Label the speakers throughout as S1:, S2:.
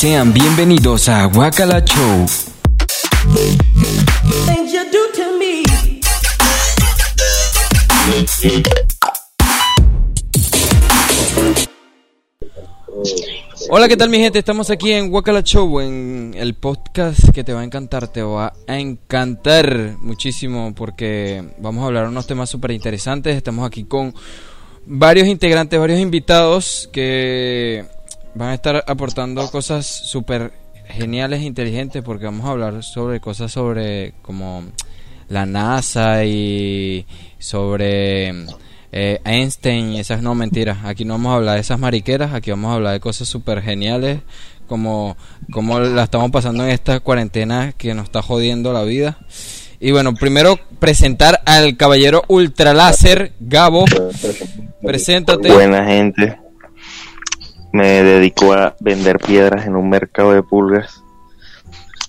S1: sean bienvenidos a Wakala Show. Hola, ¿qué tal mi gente? Estamos aquí en Wakala Show, en el podcast que te va a encantar, te va a encantar muchísimo porque vamos a hablar de unos temas súper interesantes. Estamos aquí con varios integrantes, varios invitados que van a estar aportando cosas súper geniales e inteligentes porque vamos a hablar sobre cosas sobre como la NASA y sobre eh, Einstein y esas no mentiras. Aquí no vamos a hablar de esas mariqueras, aquí vamos a hablar de cosas súper geniales como, como la estamos pasando en esta cuarentena que nos está jodiendo la vida. Y bueno, primero presentar al caballero ultraláser, Gabo. Preséntate.
S2: Buena gente. Me dedico a vender piedras en un mercado de pulgas.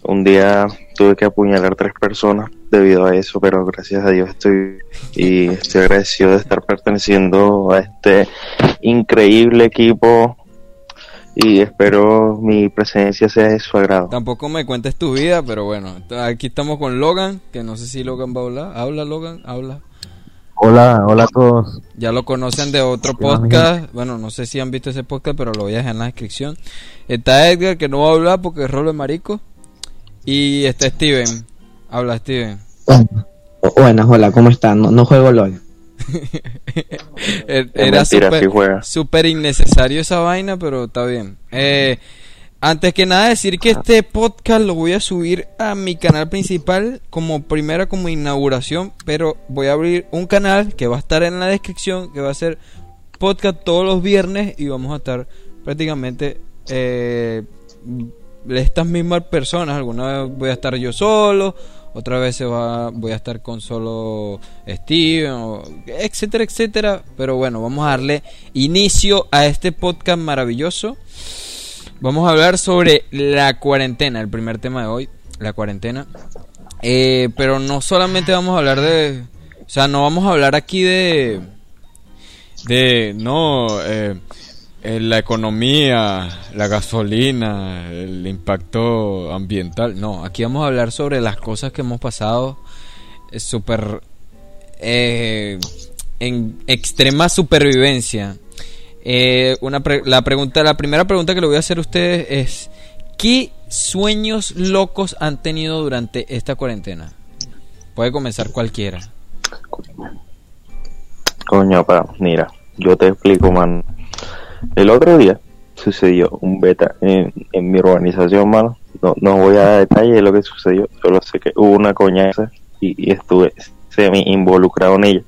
S2: Un día tuve que apuñalar tres personas debido a eso, pero gracias a Dios estoy y estoy agradecido de estar perteneciendo a este increíble equipo y espero mi presencia sea de su agrado.
S1: Tampoco me cuentes tu vida, pero bueno, aquí estamos con Logan, que no sé si Logan va a hablar. Habla Logan, habla.
S3: Hola, hola a todos.
S1: Ya lo conocen de otro podcast. Bueno, no sé si han visto ese podcast, pero lo voy a dejar en la descripción. Está Edgar, que no va a hablar porque es rolo de marico. Y está Steven. Habla Steven.
S4: Buenas, hola, ¿cómo están? No, juego LOL.
S1: Er, era súper innecesario esa vaina, pero está bien. Eh, antes que nada decir que este podcast lo voy a subir a mi canal principal como primera como inauguración, pero voy a abrir un canal que va a estar en la descripción, que va a ser podcast todos los viernes y vamos a estar prácticamente eh, estas mismas personas. Alguna vez voy a estar yo solo, otra vez se va, voy a estar con solo Steven, etcétera, etcétera. Pero bueno, vamos a darle inicio a este podcast maravilloso. Vamos a hablar sobre la cuarentena, el primer tema de hoy, la cuarentena. Eh, pero no solamente vamos a hablar de... O sea, no vamos a hablar aquí de... De... No... Eh, la economía, la gasolina, el impacto ambiental. No, aquí vamos a hablar sobre las cosas que hemos pasado súper... Eh, en extrema supervivencia eh, una la pregunta, la primera pregunta que le voy a hacer a ustedes es ¿qué sueños locos han tenido durante esta cuarentena? Puede comenzar cualquiera.
S2: Coño, pa, mira, yo te explico, man. El otro día sucedió un beta en, mi urbanización, mano. No, no voy a dar detalles de lo que sucedió, solo sé que hubo una coñaza y, y estuve semi involucrado en ella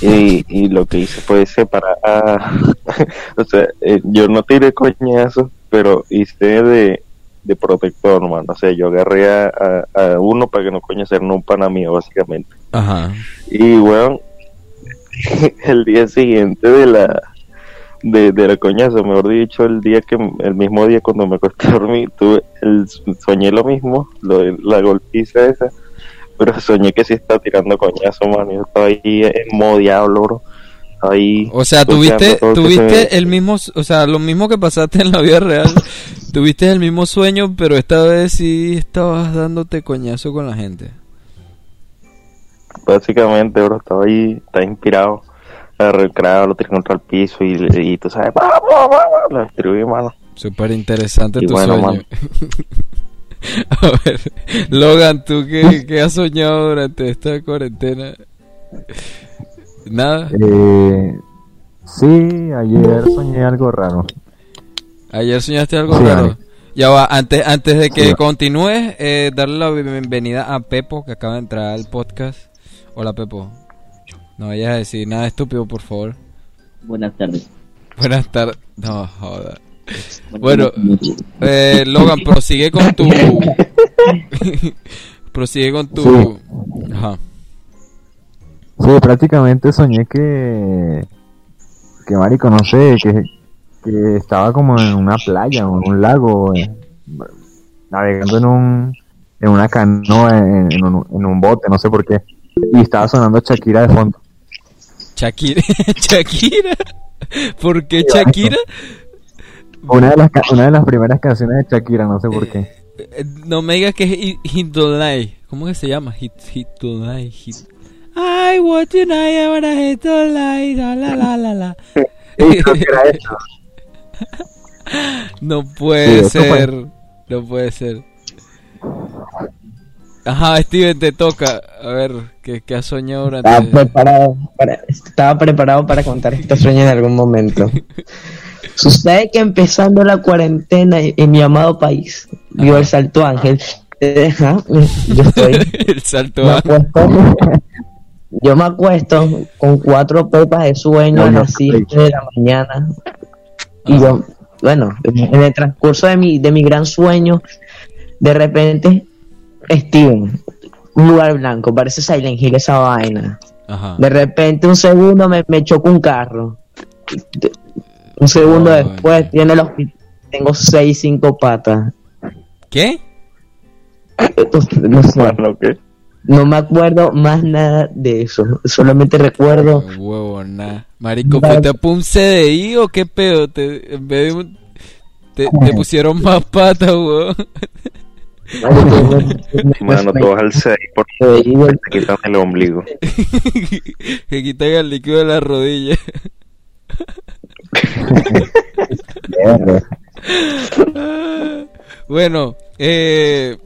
S2: y, y lo que hice fue separar o sea eh, yo no tiré coñazos pero hice de, de protector man o sea yo agarré a, a, uno para que no coñacer no un pana mío básicamente
S1: Ajá.
S2: y bueno el día siguiente de la de, de la coñazo, mejor dicho, el día que el mismo día cuando me acosté a dormir, tuve el, soñé lo mismo, lo la golpiza esa, pero soñé que sí estaba tirando coñazo, man. Yo estaba ahí en modo diablo, bro. Ahí.
S1: O sea, tuviste, tuviste el mismo, o sea, lo mismo que pasaste en la vida real. tuviste el mismo sueño, pero esta vez sí estabas dándote coñazo con la gente.
S2: Básicamente, bro, estaba ahí, estaba inspirado. Cráneo, lo tiré contra el piso y, y tú sabes, lo distribuí, mano.
S1: Súper interesante tu sueño. A ver, Logan, ¿tú qué, has soñado durante esta cuarentena? ¿Nada?
S3: Eh, sí, ayer soñé algo raro.
S1: ¿Ayer soñaste algo raro? Ya va, antes, antes de que continúes, eh, darle la bienvenida a Pepo, que acaba de entrar al podcast. Hola, Pepo. No vayas a decir nada estúpido, por favor.
S4: Buenas tardes.
S1: Buenas tardes. No, joda. Bueno, eh, Logan, prosigue con tu. prosigue con tu. Sí. Ajá.
S3: Sí, prácticamente soñé que. Que marico, no sé, que, que estaba como en una playa o en un lago, eh, navegando en un. En una canoa, en, en, un, en un bote, no sé por qué. Y estaba sonando Shakira de fondo.
S1: Shakira, Shakira. ¿Por qué Shakira?
S3: Una de, las, una de las primeras canciones de Shakira, no sé por qué.
S1: Eh, eh, no me digas que es Hit Light. ¿Cómo que se llama? Hit, hit Light. Hit. I want tonight, I wanna hit Light. La la la la la. no puede ser. No puede ser. Ajá, Steven, te toca. A ver, ¿qué, qué has soñado durante...
S4: Estaba preparado, para, estaba preparado para contar este sueño en algún momento. Sucede que empezando la cuarentena en mi amado país, vio el Salto Ángel. Ajá, yo estoy...
S1: el Salto Ángel.
S4: yo me acuesto con cuatro pepas de sueño a las 7 de la mañana. Y yo, bueno, en el transcurso de mi, de mi gran sueño, de repente Steven, un lugar blanco, parece Silent Hill esa vaina. De repente, un segundo me, me choco un carro. Un segundo después, tiene los tengo seis, cinco patas.
S1: ¿Qué?
S4: no, no me acuerdo más nada de eso. Solamente recuerdo.
S1: huevo, nada. Marico, ¿fuiste a un CDI o qué pedo? Te, en vez de te, te pusieron más patas, huevón.
S2: Mano, tú vas al 6 porque te quitan el ombligo.
S1: que quitan el líquido de la rodilla. bueno, eh,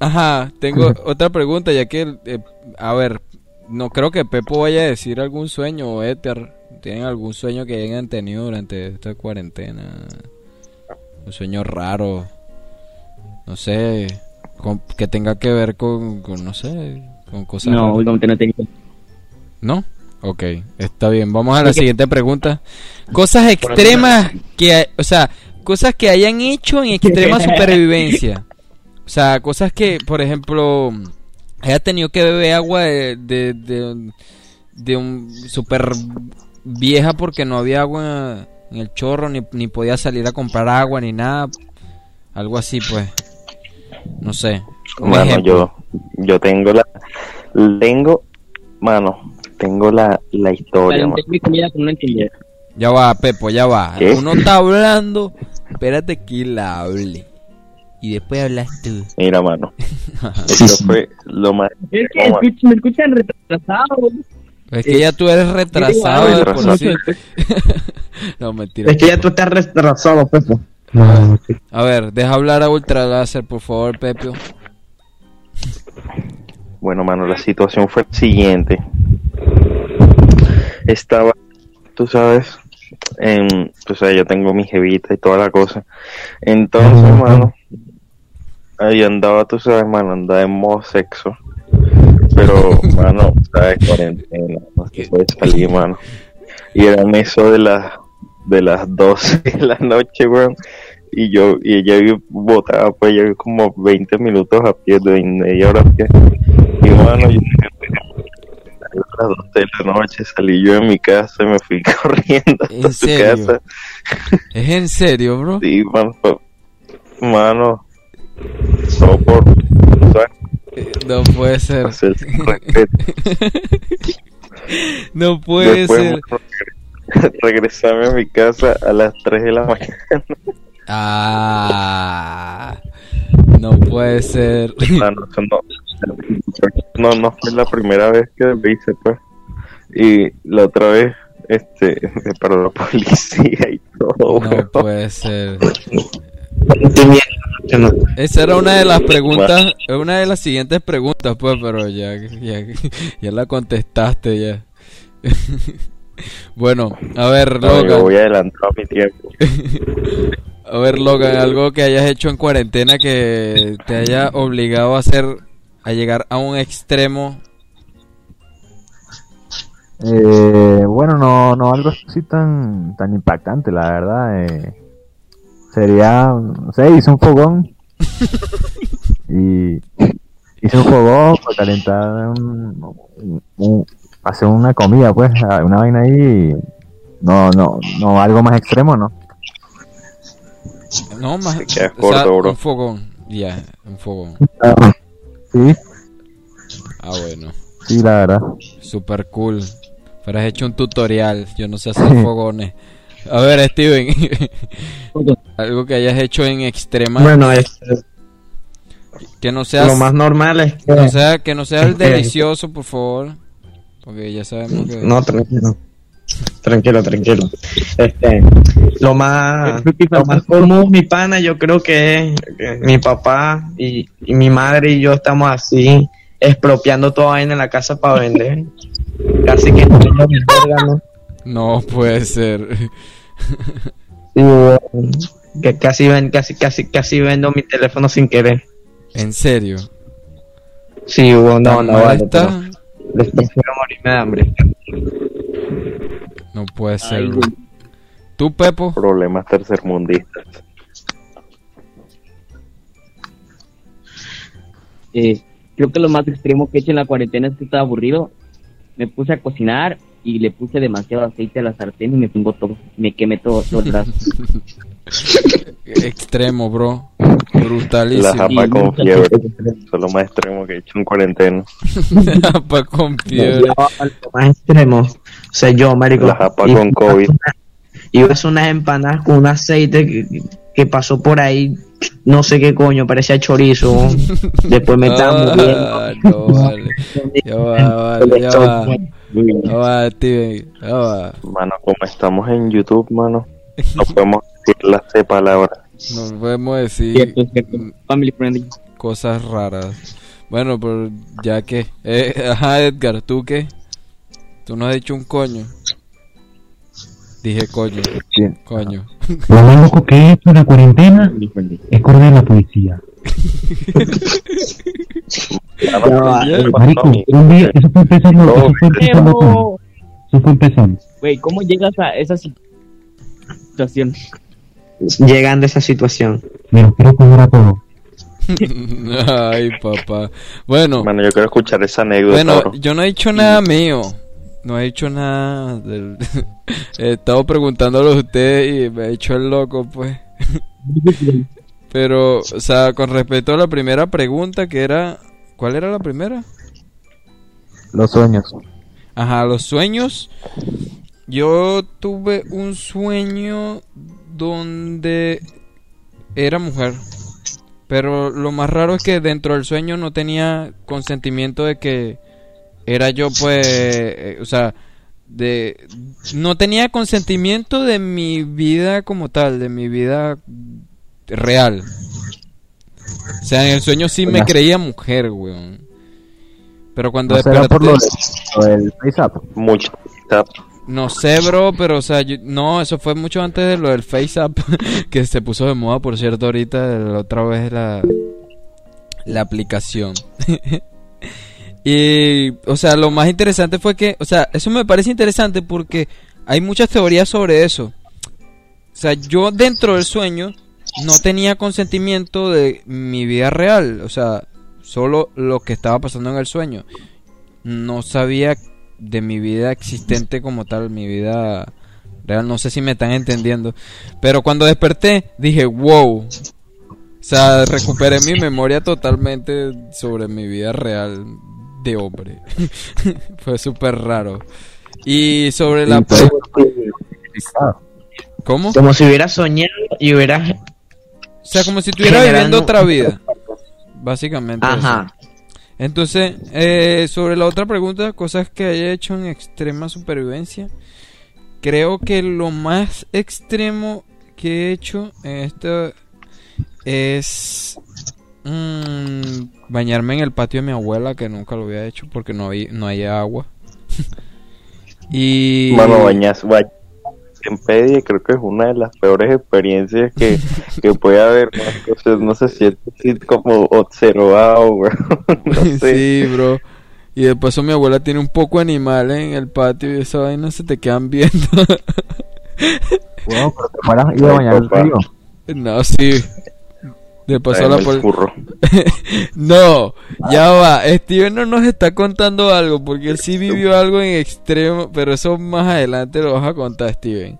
S1: ajá, tengo otra pregunta, ya que, eh, a ver, no creo que Pepo vaya a decir algún sueño o Ether. ¿Tienen algún sueño que hayan tenido durante esta cuarentena? Un sueño raro. No sé que tenga que ver con, no sé, con cosas.
S4: No, últimamente no tengo.
S1: ¿No? Ok, está bien. Vamos a la siguiente pregunta. Cosas extremas que, o sea, cosas que hayan hecho en extrema supervivencia. O sea, cosas que, por ejemplo, haya tenido que beber agua de, de, de, un super vieja porque no había agua en el chorro, ni, ni podía salir a comprar agua, ni nada. Algo así, pues. No sé.
S2: Bueno, yo, yo tengo la. Tengo. Mano, tengo la, la historia.
S1: Ya va, Pepo, ya va. Uno está hablando. Espérate que la hable. Y después hablas tú.
S2: Mira, mano. Eso fue lo más.
S4: Es que me escuchan retrasado.
S1: Es que ya tú eres retrasado. no, mentira.
S4: Es que ya tú estás retrasado, Pepo.
S1: A ver, deja hablar a Ultra Láser, por favor, Pepio.
S2: Bueno, mano, la situación fue la siguiente. Estaba, tú sabes, en, tú sabes, yo tengo mi jevita y toda la cosa. Entonces, mano, ahí andaba, tú sabes, mano, andaba en modo sexo. Pero, mano, sabes, cuarentena, no se puede salir, mano. Y eran eso de las de las 12 de la noche, weón. Y yo, y ella botaba pues ya como 20 minutos a pie, de media hora a pie. Y bueno, yo a las 12 de la noche salí yo de mi casa y me fui corriendo a su casa.
S1: ¿Es en serio, bro?
S2: Sí, mano. Mano, no por.
S1: No puede ser. no puede ser.
S2: regresarme a mi casa a las 3 de la mañana.
S1: Ah, no puede ser.
S2: No, no, fue la primera vez que me hice, pues. Y la otra vez, este, me paró la policía y todo.
S1: No puede ser. Esa era una de las preguntas, una de las siguientes preguntas, pues, pero ya, ya, ya la contestaste ya. Bueno, a ver, Logan.
S2: voy a adelantar mi tiempo.
S1: a ver, Logan, algo que hayas hecho en cuarentena que te haya obligado a hacer, a llegar a un extremo.
S3: Eh, bueno, no, no algo así tan, tan impactante, la verdad. Eh, sería, no sé, hice un fogón. y hice un fogón para calentar un hacer una comida, pues, una vaina ahí, no, no, no, algo más extremo, ¿no?
S1: No, más, un fogón, ya, un fogón.
S3: Sí.
S1: Ah, bueno.
S3: Sí, la verdad.
S1: Super cool. Pero has hecho un tutorial, yo no sé hacer fogones. A ver, Steven. Algo que hayas hecho en extrema.
S4: Bueno, es,
S1: que no sea
S4: lo más normal es que...
S1: No sea, que no sea el delicioso, por favor. Porque ya sabemos que...
S4: No, tranquilo. Tranquilo, tranquilo. Este, lo más, lo más común, mi pana, yo creo que, es mi papá y, y, mi madre y yo estamos así, expropiando toda vaina en la casa para vender. Casi que no,
S1: no puede ser.
S4: Sí, que casi ven, casi, casi, casi vendo mi teléfono sin querer.
S1: ¿En serio?
S4: Sí, hubo, no, no, vale,
S1: está?
S4: prefiero morirme de hambre.
S1: No puede ser. Ay, ¿Tú, Pepo?
S2: Problemas tercermundistas.
S5: Eh, creo que lo más extremo que he hecho en la cuarentena es que estaba aburrido. Me puse a cocinar y le puse demasiado aceite a la sartén y me pingó todo. Me quemé todo, todo el brazo.
S1: Extremo, bro. Brutalísimo.
S2: La japa con fiebre. Eso es lo más extremo que he hecho en cuarentena.
S1: La japa con fiebre.
S4: Lo más extremo. O sea, yo, marico.
S2: La japa con COVID.
S4: Iba a hacer unas empanadas con un aceite que, que, pasó por ahí. No sé qué coño, parecía chorizo. Después me estaba
S1: ah, No, vale. Ya va, vale, ya va. Ya va.
S2: Mano, como estamos en YouTube, mano, no podemos decir las C palabras.
S1: No podemos decir
S5: Family friendly.
S1: cosas raras. Bueno, pero ya que. Eh, ajá, Edgar, ¿tú qué? Tú no has dicho un coño. Dije coño.
S3: Sí.
S1: Coño.
S6: Lo loco que he hecho en la cuarentena es correr a la policía. Marico, un día, eso fue empezando, eso fue empezando todo. Eso fue empezando.
S5: Güey, ¿cómo llegas a esa situación?
S4: Llegando a esa situación.
S6: Pero quiero comer a todo.
S1: Ay, papá. Bueno,
S2: Bueno, yo quiero escuchar esa anécdota.
S1: bueno,
S2: bro.
S1: yo no he dicho nada mío. No he dicho nada del... He estado preguntándolo a ustedes y me he hecho el loco, pues. Pero, o sea, con respecto a la primera pregunta que era... ¿Cuál era la primera?
S3: Los sueños.
S1: Ajá, los sueños. Yo tuve un sueño donde era mujer. Pero lo más raro es que dentro del sueño no tenía consentimiento de que era yo, pues, eh, o sea, de no tenía consentimiento de mi vida como tal, de mi vida real. O sea, en el sueño sí me creía mujer, weón. Pero cuando
S3: ¿No será
S1: desperté...
S3: por lo, de- lo del FaceApp?
S2: Mucho.
S1: No sé, bro, pero o sea, yo- no, eso fue mucho antes de lo del FaceApp, que se puso de moda, por cierto, ahorita, la otra vez la, la aplicación. y, o sea, lo más interesante fue que, o sea, eso me parece interesante porque hay muchas teorías sobre eso. O sea, yo dentro del sueño no tenía consentimiento de mi vida real, o sea, solo lo que estaba pasando en el sueño. No sabía de mi vida existente como tal, mi vida real, no sé si me están entendiendo. Pero cuando desperté dije, wow. O sea, recuperé mi memoria totalmente sobre mi vida real de hombre. Fue súper raro. Y sobre la... ¿Cómo?
S4: Como si hubieras soñado y hubieras.
S1: O sea, como si estuviera viviendo otra vida. Básicamente. eso.
S4: Ajá.
S1: Entonces, eh, sobre la otra pregunta, cosas que haya hecho en extrema supervivencia. Creo que lo más extremo que he hecho en esto es mm, bañarme en el patio de mi abuela, que nunca lo había hecho porque no hay, no hay agua. y
S2: Mano, bañas, bañas en pedie creo que es una de las peores experiencias que, que puede haber. ¿no? Entonces, no se siente así como observado, bro. No sé.
S1: Sí, bro. Y de paso mi abuela tiene un poco de animales en el patio y esa vaina se te quedan viendo.
S3: Wow, pero te fueras iba a bañar el río.
S1: no, sí. De paso
S2: Tráeme
S1: la
S2: el.
S1: No, ya va. Steven no nos está contando algo porque él sí vivió algo en extremo, pero eso más adelante lo vas a contar, Steven.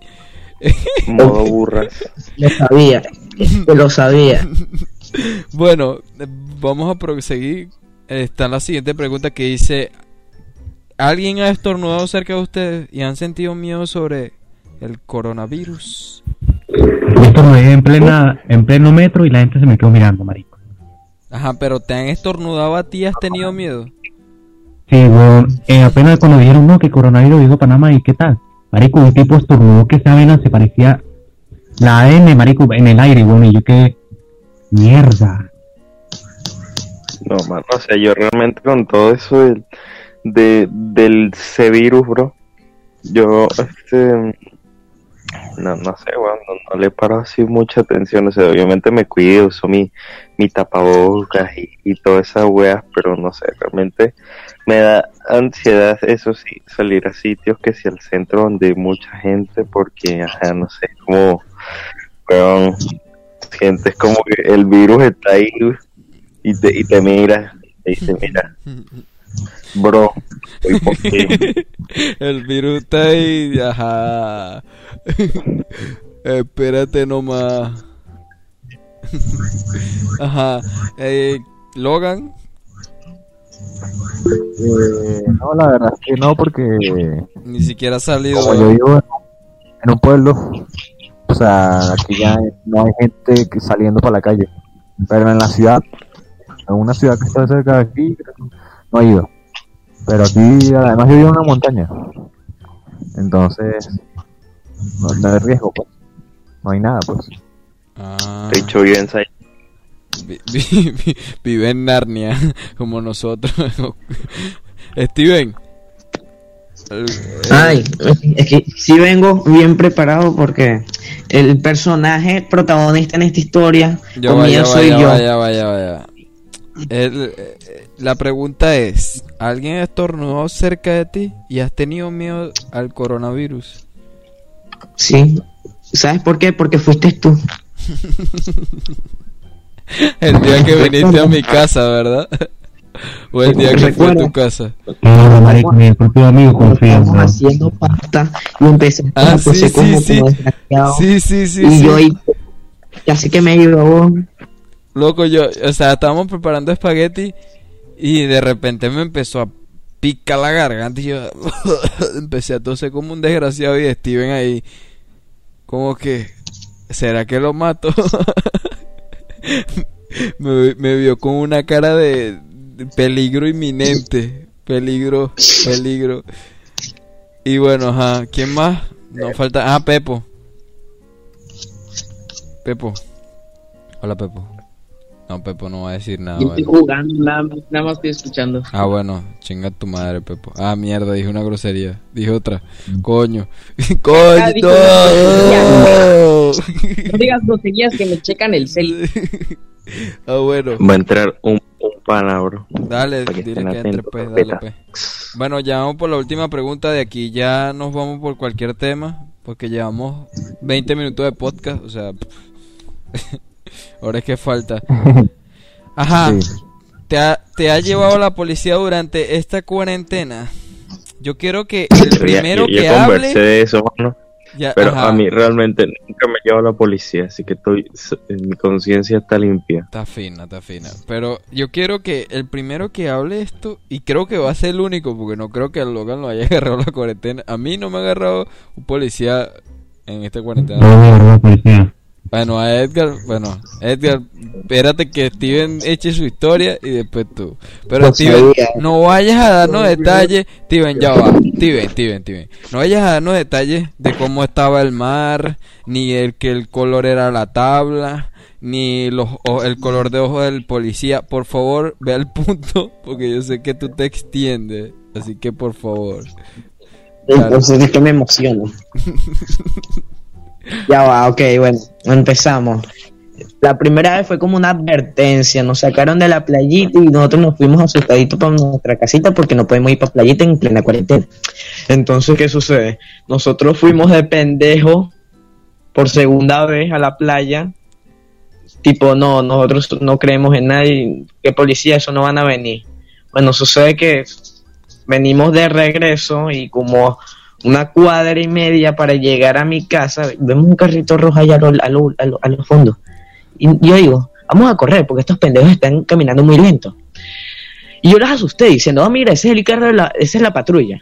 S2: Modo burras.
S4: Lo sabía. Lo sabía.
S1: Bueno, vamos a proseguir. Está la siguiente pregunta que dice: ¿Alguien ha estornudado cerca de ustedes y han sentido miedo sobre el coronavirus.
S6: Estornudé en plena, en pleno metro y la gente se me quedó mirando, marico.
S1: Ajá, pero te han estornudado a ti, ¿has tenido miedo?
S6: Sí, weón, eh, apenas cuando dijeron, no, que coronavirus dijo Panamá, ¿y qué tal? Marico, un tipo estornudó que esa vena se parecía la AN, marico, en el aire, weón, y yo que... Mierda.
S2: No, mano, o sea, yo realmente con todo eso del, de, del C-Virus, bro, yo, este, no, no sé, weón, no, no le paro así mucha atención, o sea, obviamente me cuido, uso mi, mi tapabocas y, y todas esas weas, pero no sé, realmente me da ansiedad, eso sí, salir a sitios que si al centro donde hay mucha gente, porque, ajá, no sé, como, weón, sientes como que el virus está ahí y te, y te mira, y te dice, mira, bro, estoy por ti.
S1: El virus está ahí, ajá. Espérate nomás. Ajá. Eh, Logan,
S3: Eh, no, la verdad es que no, porque
S1: ni siquiera ha salido.
S3: como yo vivo en, en un pueblo, o sea, aquí ya no hay gente que saliendo para la calle. Pero en la ciudad, en una ciudad que está cerca de aquí, no he ido. Pero aquí, además, yo vivo en una montaña. Entonces, no, no hay riesgo, pues. No hay nada, pues.
S1: Ah,
S2: De hecho, viven ahí.
S1: vi- vi- vi- vive en Narnia, como nosotros. Steven.
S4: Ay, es que sí vengo bien preparado porque el personaje protagonista en esta historia
S1: Ya va, ya
S4: comienzo
S1: va,
S4: soy yo.
S1: va, ya va, ya va, ya va. El- eh, la pregunta es, ¿alguien estornudó cerca de ti y has tenido miedo al coronavirus?
S4: Sí. ¿Sabes por qué? Porque fuiste tú.
S1: El día que viniste a mi casa, ¿verdad? O el día que fue a tu casa.
S6: No, marico, mi propio amigo confía,
S4: haciendo pasta y empecé
S1: Ah,
S4: a
S1: sí,
S4: toser
S1: sí, sí.
S4: desgraciado.
S1: Sí, sí, sí,
S4: y
S1: sí.
S4: yo ahí, casi que me llevó.
S1: Loco, yo, o sea, estábamos preparando espagueti y de repente me empezó a picar la garganta y yo empecé a toser como un desgraciado y Steven ahí como que ¿será que lo mato? me, vio con una cara de, de peligro inminente, peligro, peligro. Y bueno, ajá, ¿quién más? No falta, ah, Pepo. Pepo. Hola, Pepo. No, Pepo no va a decir nada.
S5: Yo estoy
S1: bueno.
S5: jugando, nada, más- nada más estoy escuchando.
S1: Ah, bueno, chinga tu madre, Pepo. Ah, mierda, dije una grosería. Dije otra. Coño. Coño. no.
S5: No digas groserías que me checan el cel.
S1: ah, bueno.
S2: Va a entrar un, un pana, bro.
S1: Dale,
S2: que
S1: dile que entre, pues, dale, pues. Bueno, ya vamos por la última pregunta de aquí. Ya nos vamos por cualquier tema. Porque llevamos 20 minutos de podcast. O sea, ahora es que falta. Ajá.
S3: Sí.
S1: ¿Te ha, ¿Te ha llevado la policía durante esta cuarentena? Yo quiero que el primero
S2: ya, ya
S1: que
S2: conversé
S1: hable.
S2: de eso, mano.
S1: ya-
S2: Pero
S1: ajá,
S2: a mí realmente nunca me lleva la policía, así que estoy, mi conciencia está limpia.
S1: Está fina, está fina. Pero yo quiero que el primero que hable esto, y creo que va a ser el único, porque no creo que a Logan lo haya agarrado la cuarentena. A mí no me ha agarrado un policía en esta cuarentena.
S6: No, me agarró la policía.
S1: Bueno, a Edgar, bueno, Edgar, espérate que Steven eche su historia y después tú. Pero
S4: Lo
S1: Steven,
S4: sabía.
S1: no vayas a darnos detalles, Steven, ya va, Steven, Steven, Steven. No vayas a darnos detalles de cómo estaba el mar, ni el que el color era la tabla, ni los, o- el color de ojos del policía. Por favor, ve al punto, porque yo sé que tú te extiendes. Así que por favor. Claro.
S4: Entonces es que me emociono. ya va, ok, bueno, empezamos. La primera vez fue como una advertencia, nos sacaron de la playita y nosotros nos fuimos asustaditos para nuestra casita porque no podemos ir para playita en plena cuarentena. Entonces, ¿qué sucede? Nosotros fuimos de pendejo por segunda vez a la playa. Tipo, no, nosotros no creemos en nadie, que policía, eso no van a venir. Bueno, sucede que venimos de regreso y como una cuadra y media para llegar a mi casa, vemos un carrito rojo allá a lo, lo- lo- los fondos. Y yo digo, vamos a correr porque estos pendejos están caminando muy lento. Y yo los asusté diciendo, oh, mira, ese es el carro, de la, esa es la patrulla.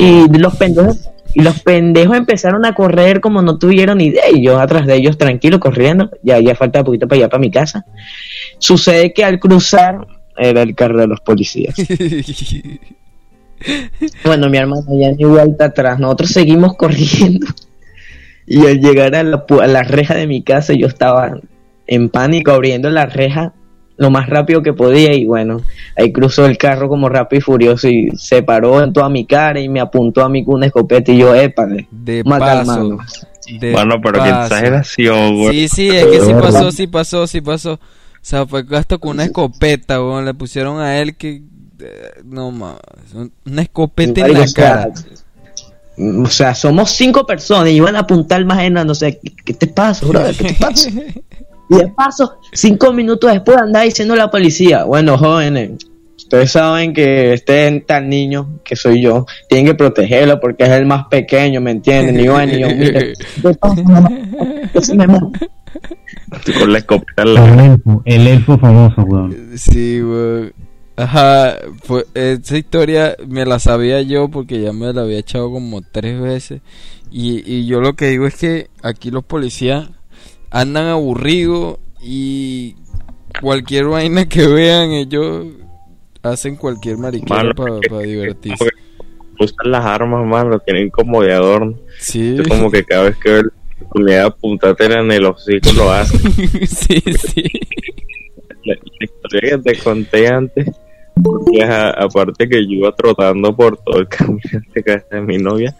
S1: Y
S4: los pendejos, Y los pendejos empezaron a correr como no tuvieron idea. Y yo atrás de ellos tranquilo, corriendo. Ya, ya falta poquito para allá, para mi casa. Sucede que al cruzar era el carro de los policías. bueno, mi hermano ya ni vuelta atrás. Nosotros seguimos corriendo. Y al llegar a la, a la reja de mi casa, yo estaba en pánico abriendo la reja lo más rápido que podía y bueno, ahí cruzó el carro como rápido y furioso y se paró en toda mi cara y me apuntó a mí con una escopeta y yo, épale,
S1: De
S4: mata
S1: paso.
S4: mano.
S1: De
S2: Bueno, pero qué exageración, güey.
S1: Sí, sí, es que sí pasó, sí pasó, sí pasó. O sea, fue hasta con una escopeta, weón. Le pusieron a él que. Eh, No más. Una escopeta en la
S4: o sea,
S1: cara.
S4: O sea, somos cinco personas y iban a apuntar más en no sé, ¿qué, qué te pasa, brother? ¿Qué te pasa? Y de paso, cinco minutos después andaba diciendo la policía, bueno, jóvenes, ustedes saben que este tan niño que soy yo, tienen que protegerlo porque es el más pequeño, ¿me entienden? Y bueno, yo, mire.
S2: Con la escopeta
S6: El elfo, el elfo famoso, weón.
S1: Sí, weón. Ajá, fue, esa historia me la sabía yo porque ya me la había echado como tres veces. Y, y yo lo que digo es que aquí los policías andan aburridos y cualquier vaina que vean ellos hacen cualquier mariquera para divertirse.
S2: usan las armas, man, lo tienen como de adorno.
S1: Sí,
S2: Yo como que cada vez que veo la oportunidad de apuntártela en el hocico lo hace.
S1: sí, sí.
S2: la, la historia que te conté antes, porque ajá, aparte que yo iba trotando por todo el camino de casa de mi novia,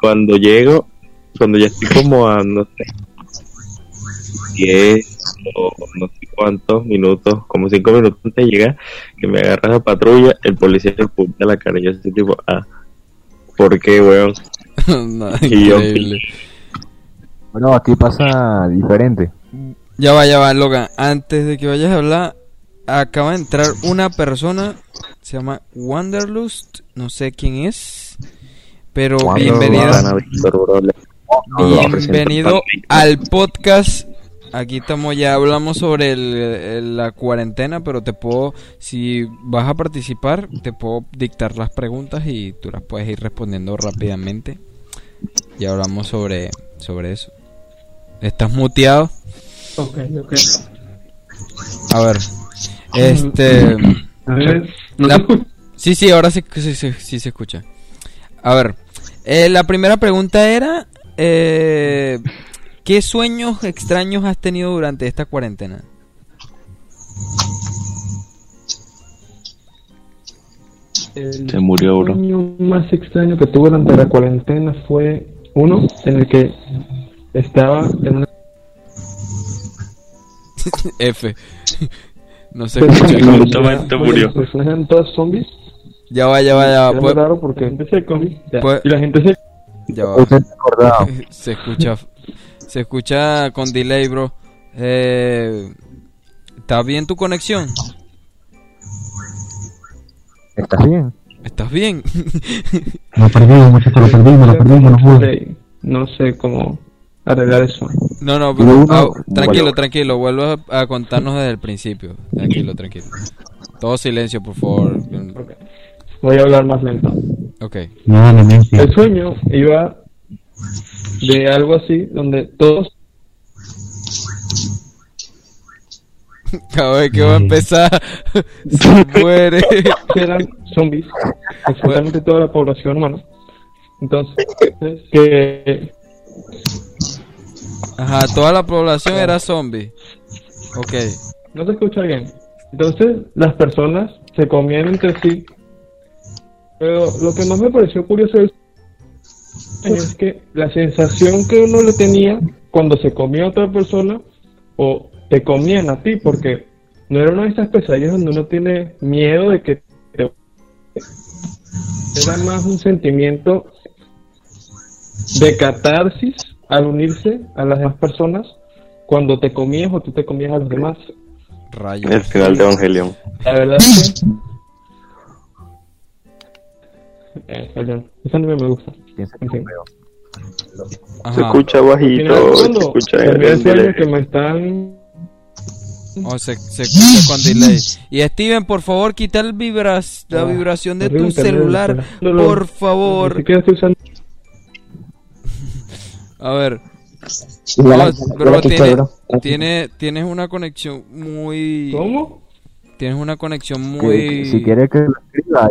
S2: cuando llego, cuando ya estoy como a, no sé, 10 o no sé cuántos minutos, como 5 minutos antes de llegar, que me agarra la patrulla, el policía le apunta la cara y yo así tipo, ah, ¿por qué, weón?
S1: No,
S2: Y yo-
S1: increíble.
S3: Bueno, aquí pasa diferente.
S1: Ya va, ya va, Logan. Antes de que vayas a hablar, acaba de entrar una persona, se llama Wanderlust, no sé quién es, pero bienvenido, bienvenido al podcast. Aquí estamos, ya hablamos sobre el- el- la cuarentena, pero te puedo, si vas a participar, te puedo dictar las preguntas y tú las puedes ir respondiendo rápidamente. Y hablamos sobre, sobre eso. ¿Estás muteado?
S7: Ok, ok.
S1: A ver, este...
S7: A ver, no
S1: La-
S7: te escucho.
S1: Sí, sí, ahora sí, sí, sí, sí se escucha. A ver, eh, la primera pregunta era, eh, ¿qué sueños extraños has tenido durante esta cuarentena?
S7: El
S2: Se murió, bro.
S7: sueño más extraño que tuve durante la cuarentena fue uno en el que estaba en una
S1: F. No se
S7: Pues,
S1: escucha.
S7: sí,
S2: Justamente
S7: oye,
S2: murió.
S7: Los personajes eran todos zombies.
S1: Ya va, ya va, ya va. Pues-
S7: raro porque empecé con
S1: Pues-
S7: y la gente se
S1: ya va. Se escucha, se escucha con delay, bro. Eh, ¿Está bien tu conexión?
S3: ¿Estás bien?
S1: ¿Estás bien?
S6: Lo perdimos, muchachos, lo perdimos, lo perdimos, no
S7: no sé cómo arreglar eso.
S1: No, no,
S3: Pero
S1: ah, tranquilo,
S3: bueno.
S1: tranquilo, vuelvo a, a contarnos desde el principio. Tranquilo, tranquilo. Todo silencio, por favor.
S7: Ok. Voy a hablar más lento.
S1: Ok.
S7: El sueño iba de algo así donde todos
S1: Cada vez que va a empezar, se muere.
S7: eran zombies, absolutamente toda la población humana. Entonces, que
S1: Ajá, toda la población era zombie. Ok.
S7: no se escucha bien. Entonces, las personas se comían entre sí. Pero lo que más me pareció curioso es que la sensación que uno le tenía cuando se comía a otra persona o te comían a ti, porque no era una de esas pesadillas donde uno tiene miedo de que te... Era más un sentimiento de catarsis al unirse a las demás personas cuando te comías o tú te comías a los demás.
S1: Rayos.
S2: El final de Evangelion.
S7: La verdad es que... Eh, perdón, ese anime me gusta.
S3: Piensa que
S7: En fin.
S2: Se escucha bajito, se escucha
S7: el que me están...
S1: Oh, se, se escucha con delay. Y Steven, por favor, quita el vibras, la
S7: Ah,
S1: vibración de tu celular. Por favor. A ver. No, bro, tiene- tienes una conexión muy...
S8: ¿Cómo?
S1: Tienes una conexión muy...
S3: Si quiere que lo escriba,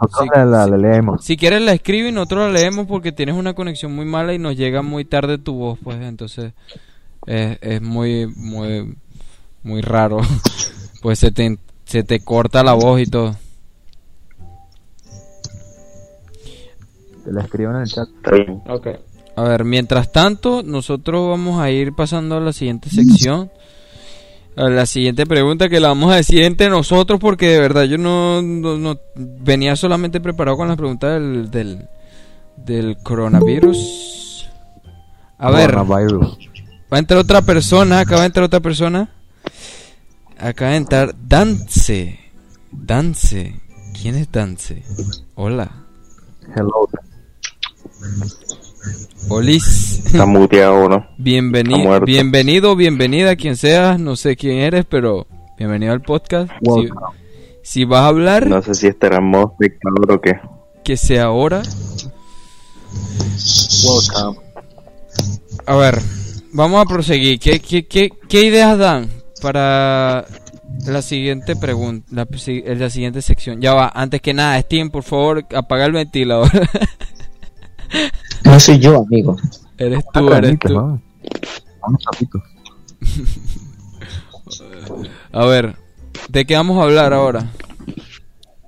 S3: nosotros la, la- leemos.
S1: Si quieres la escribe y nosotros la leemos porque tienes una conexión muy mala y nos llega muy tarde tu voz, pues entonces es, es muy, muy, muy raro. Pues se te, se te corta la voz y todo.
S3: Que la escriban en el chat.
S8: Ok.
S1: A ver, mientras tanto, nosotros vamos a ir pasando a la siguiente sección. A la siguiente pregunta que la vamos a decir entre nosotros porque de verdad yo no, no- no- venía solamente preparado con las preguntas del, del, del coronavirus. A ver,
S3: Coronavirus.
S1: va a entrar otra persona, acá va a entrar otra persona. Acá va a entrar Dance. Dance. ¿Quién es Dance? Hola.
S3: Hello.
S1: Olis.
S2: Está muteado, ¿no?
S1: Bienvenido, bienvenido, bienvenida, quien seas, no sé quién eres, pero bienvenido al podcast. Si, si vas a hablar,
S2: No sé si estará en modo espectador o qué.
S1: que sea ahora.
S3: Welcome.
S1: A ver, vamos a proseguir. ¿Qué, qué, qué, qué ideas dan para la siguiente pregunta, la, la siguiente sección? Ya va, antes que nada, Steam, por favor, apaga el ventilador.
S4: No soy yo, amigo.
S1: eres
S3: Ah,
S1: tú, eres tú.
S3: vamos.
S1: A ver, ¿de qué vamos a hablar ahora?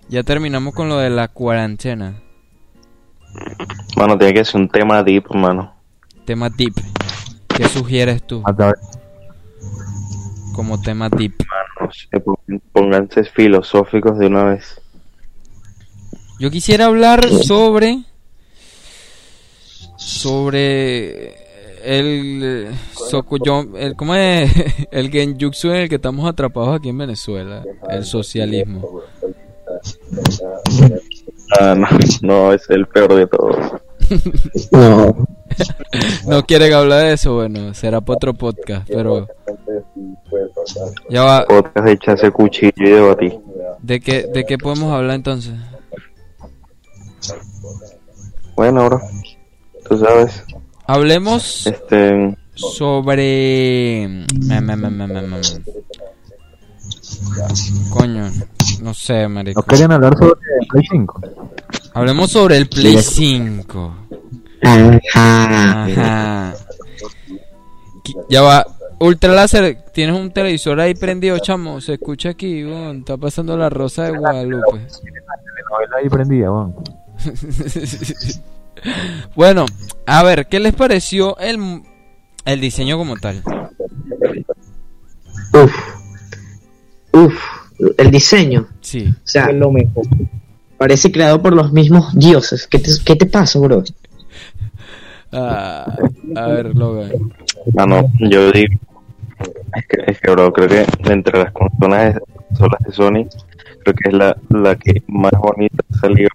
S1: Ya terminamos con lo de la cuarentena.
S2: Mano, tiene que ser un tema deep, mano.
S1: Tema deep. ¿Qué sugieres tú como tema deep?
S2: Pon- pónganse filosóficos de una vez.
S1: Yo quisiera hablar sobre sobre el eh, Sokuyo- el ¿cómo es? el genjutsu en el que estamos atrapados aquí en Venezuela, el socialismo.
S2: Ah, no, no, es el peor de todos.
S4: No.
S1: No quieren hablar de eso, bueno, será para otro podcast, pero ya va,
S2: Podcast de echarse cuchillo y debatir.
S1: ¿de qué de qué podemos hablar entonces?
S2: Bueno, bro, tú sabes,
S1: Hablemos
S2: este,
S1: sobre me, me, me, me, me, me. coño no sé marico.
S3: ¿No querían hablar sobre Play 5?
S1: hablemos sobre el Play 5
S4: Ajá.
S1: ya va. Ultra Láser tienes un televisor ahí prendido chamo. Se escucha aquí weón, está pasando la rosa de Guadalupe.
S3: Ahí prendida, weón.
S1: bueno a ver qué les pareció el el diseño como tal
S4: Uf. Uf. El diseño.
S1: sí
S4: O sea,
S5: Es lo mejor.
S4: parece creado por los mismos dioses. ¿Qué te, qué te pasa, bro?
S1: Ah, a ver Logan
S2: mano, yo digo, es que, es que, bro, creo que entre las consolas consolas de Sony, creo que es la, la que más bonita salió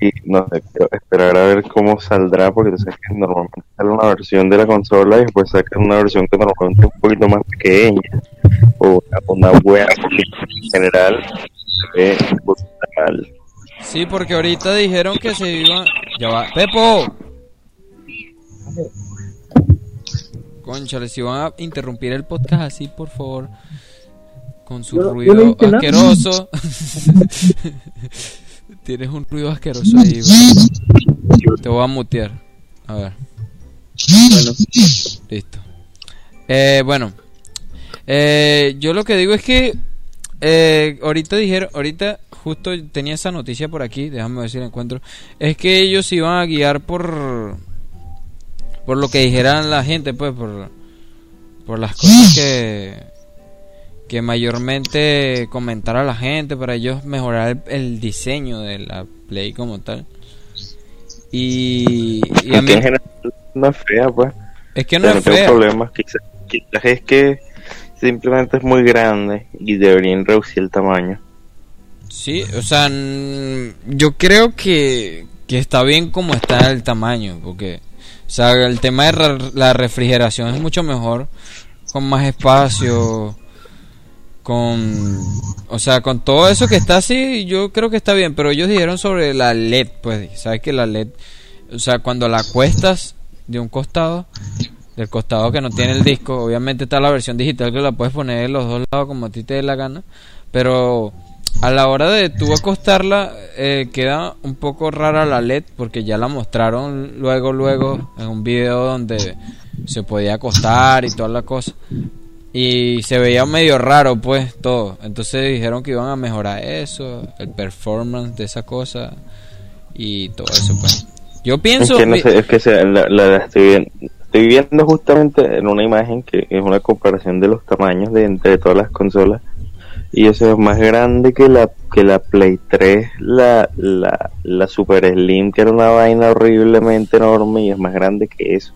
S2: y no sé, quiero esperar a ver cómo saldrá, porque tú sabes que normalmente sale una versión de la consola y después sacan una versión que normalmente es un poquito más pequeña o una, una buena, porque en general se ve brutal.
S1: Sí, porque ahorita dijeron que se iban. Ya va. ¡Pepo! Concha, les iban a interrumpir el podcast así, por favor. Con su
S5: Yo no- yo
S1: ruido
S5: no
S1: asqueroso. Tienes un ruido asqueroso ahí, bro. Te voy a mutear. A ver.
S5: Bueno,
S1: Listo. Eh, bueno. Eh, yo lo que digo es que eh, ahorita dijeron, ahorita justo tenía esa noticia por aquí, déjame ver si la encuentro. Es que ellos se iban a guiar por por lo que dijeran la gente, pues por por las cosas que que mayormente comentara la gente para ellos mejorar el, el diseño de la Play como tal. Y, y a mí
S2: que en general no es fea, pues.
S1: es que no es fea.
S2: problemas. Quizás, quizás es que simplemente es muy grande y deberían reducir el tamaño.
S1: Sí, o sea, yo creo que, que está bien como está el tamaño, porque, o sea, el tema de la refrigeración es mucho mejor, con más espacio, con, o sea, con todo eso que está así, yo creo que está bien, pero ellos dijeron sobre la LED, pues, sabes que la LED, o sea, cuando la cuestas, de un costado, del costado que no tiene el disco. Obviamente está la versión digital que la puedes poner en los dos lados como a ti te dé la gana, pero a la hora de tú acostarla eh, queda un poco rara la LED porque ya la mostraron luego luego en un video donde se podía acostar y toda la cosa y se veía medio raro pues todo. Entonces dijeron que iban a mejorar eso el performance de esa cosa y todo eso pues. Yo pienso
S2: Es que, no sé, es que se- la, la estoy, viendo, estoy viendo justamente en una imagen que es una comparación de los tamaños de entre todas las consolas. Y eso es más grande que la que la Play 3, la, la, la Super Slim, que era una vaina horriblemente enorme y es más grande que eso.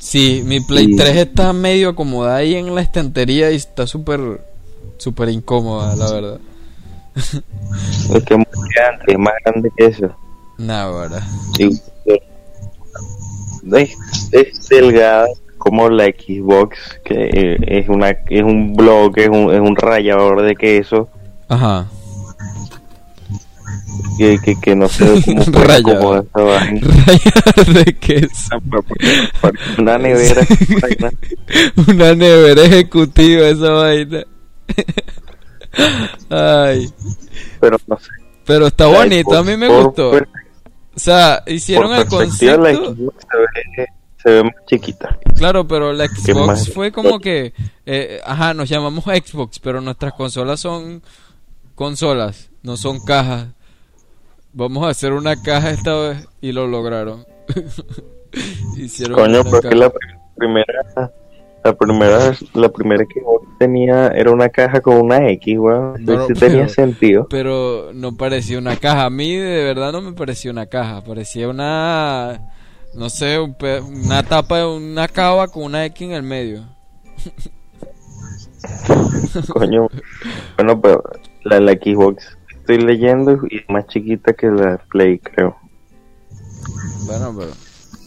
S1: Sí, mi Play
S2: Y-
S1: 3 está medio acomodada ahí en la estantería y está súper súper incómoda, la verdad.
S2: Es que es muy grande, es más grande que eso.
S1: Nah, verdad.
S2: Es, es delgada como la Xbox, que es una es un bloque, es un, es un rallador de queso.
S1: Ajá.
S2: Que, que, que no sé cómo fue
S1: Rayado.
S2: como esa vaina.
S1: De queso.
S2: Una nevera.
S1: Una nevera ejecutiva esa vaina. Ay.
S2: Pero no sé.
S1: Pero está bonito, a mí me
S2: por-
S1: gustó.
S2: por-
S1: O sea, hicieron el
S2: perspectiva, la
S1: concepto.
S2: Xbox se ve, se ve más chiquita.
S1: Claro, pero la
S2: ¿Qué
S1: Xbox fue como que, eh, ajá, nos llamamos Xbox, pero nuestras consolas son consolas, no son cajas. Vamos a hacer una caja esta vez y lo lograron. Hicieron
S2: Coño, porque
S1: caja.
S2: la primera, la primera, la primera que tenía era una caja con una X, weón.
S1: No,
S2: Eso sí
S1: pero-
S2: tenía sentido.
S1: Pero no parecía una caja. A mí de verdad no me parecía una caja. Parecía una, no sé, un pe- una tapa de una cava con una X en el medio.
S2: Coño. Bueno, pero la, la Xbox estoy leyendo y es más chiquita que la Play, creo.
S1: Bueno, pero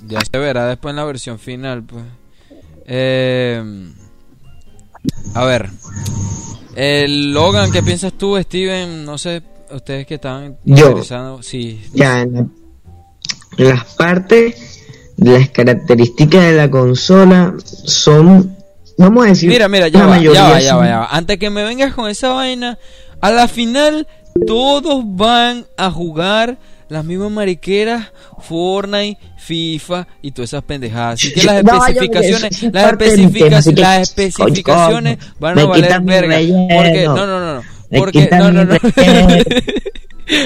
S1: ya se verá después en la versión final, pues. Eh, a ver. El Logan, ¿qué piensas tú, Steven? No sé, ustedes que estaban
S4: Yo.
S1: interesados. Sí.
S4: Ya, en, la- en las partes, las características de la consola son, vamos a decir,
S1: Mira, mira, ya va, ya va, ya
S4: son-
S1: va, ya va. Antes que me vengas con esa vaina, a la final todos van a jugar las mismas mariqueras, Fortnite, FIFA y todas esas pendejadas. Así que las especificaciones, las especificaciones,
S4: que-
S1: las especificaciones
S4: Coño,
S1: van a valer verga. Porque, no, no, no, no. Porque, no, no.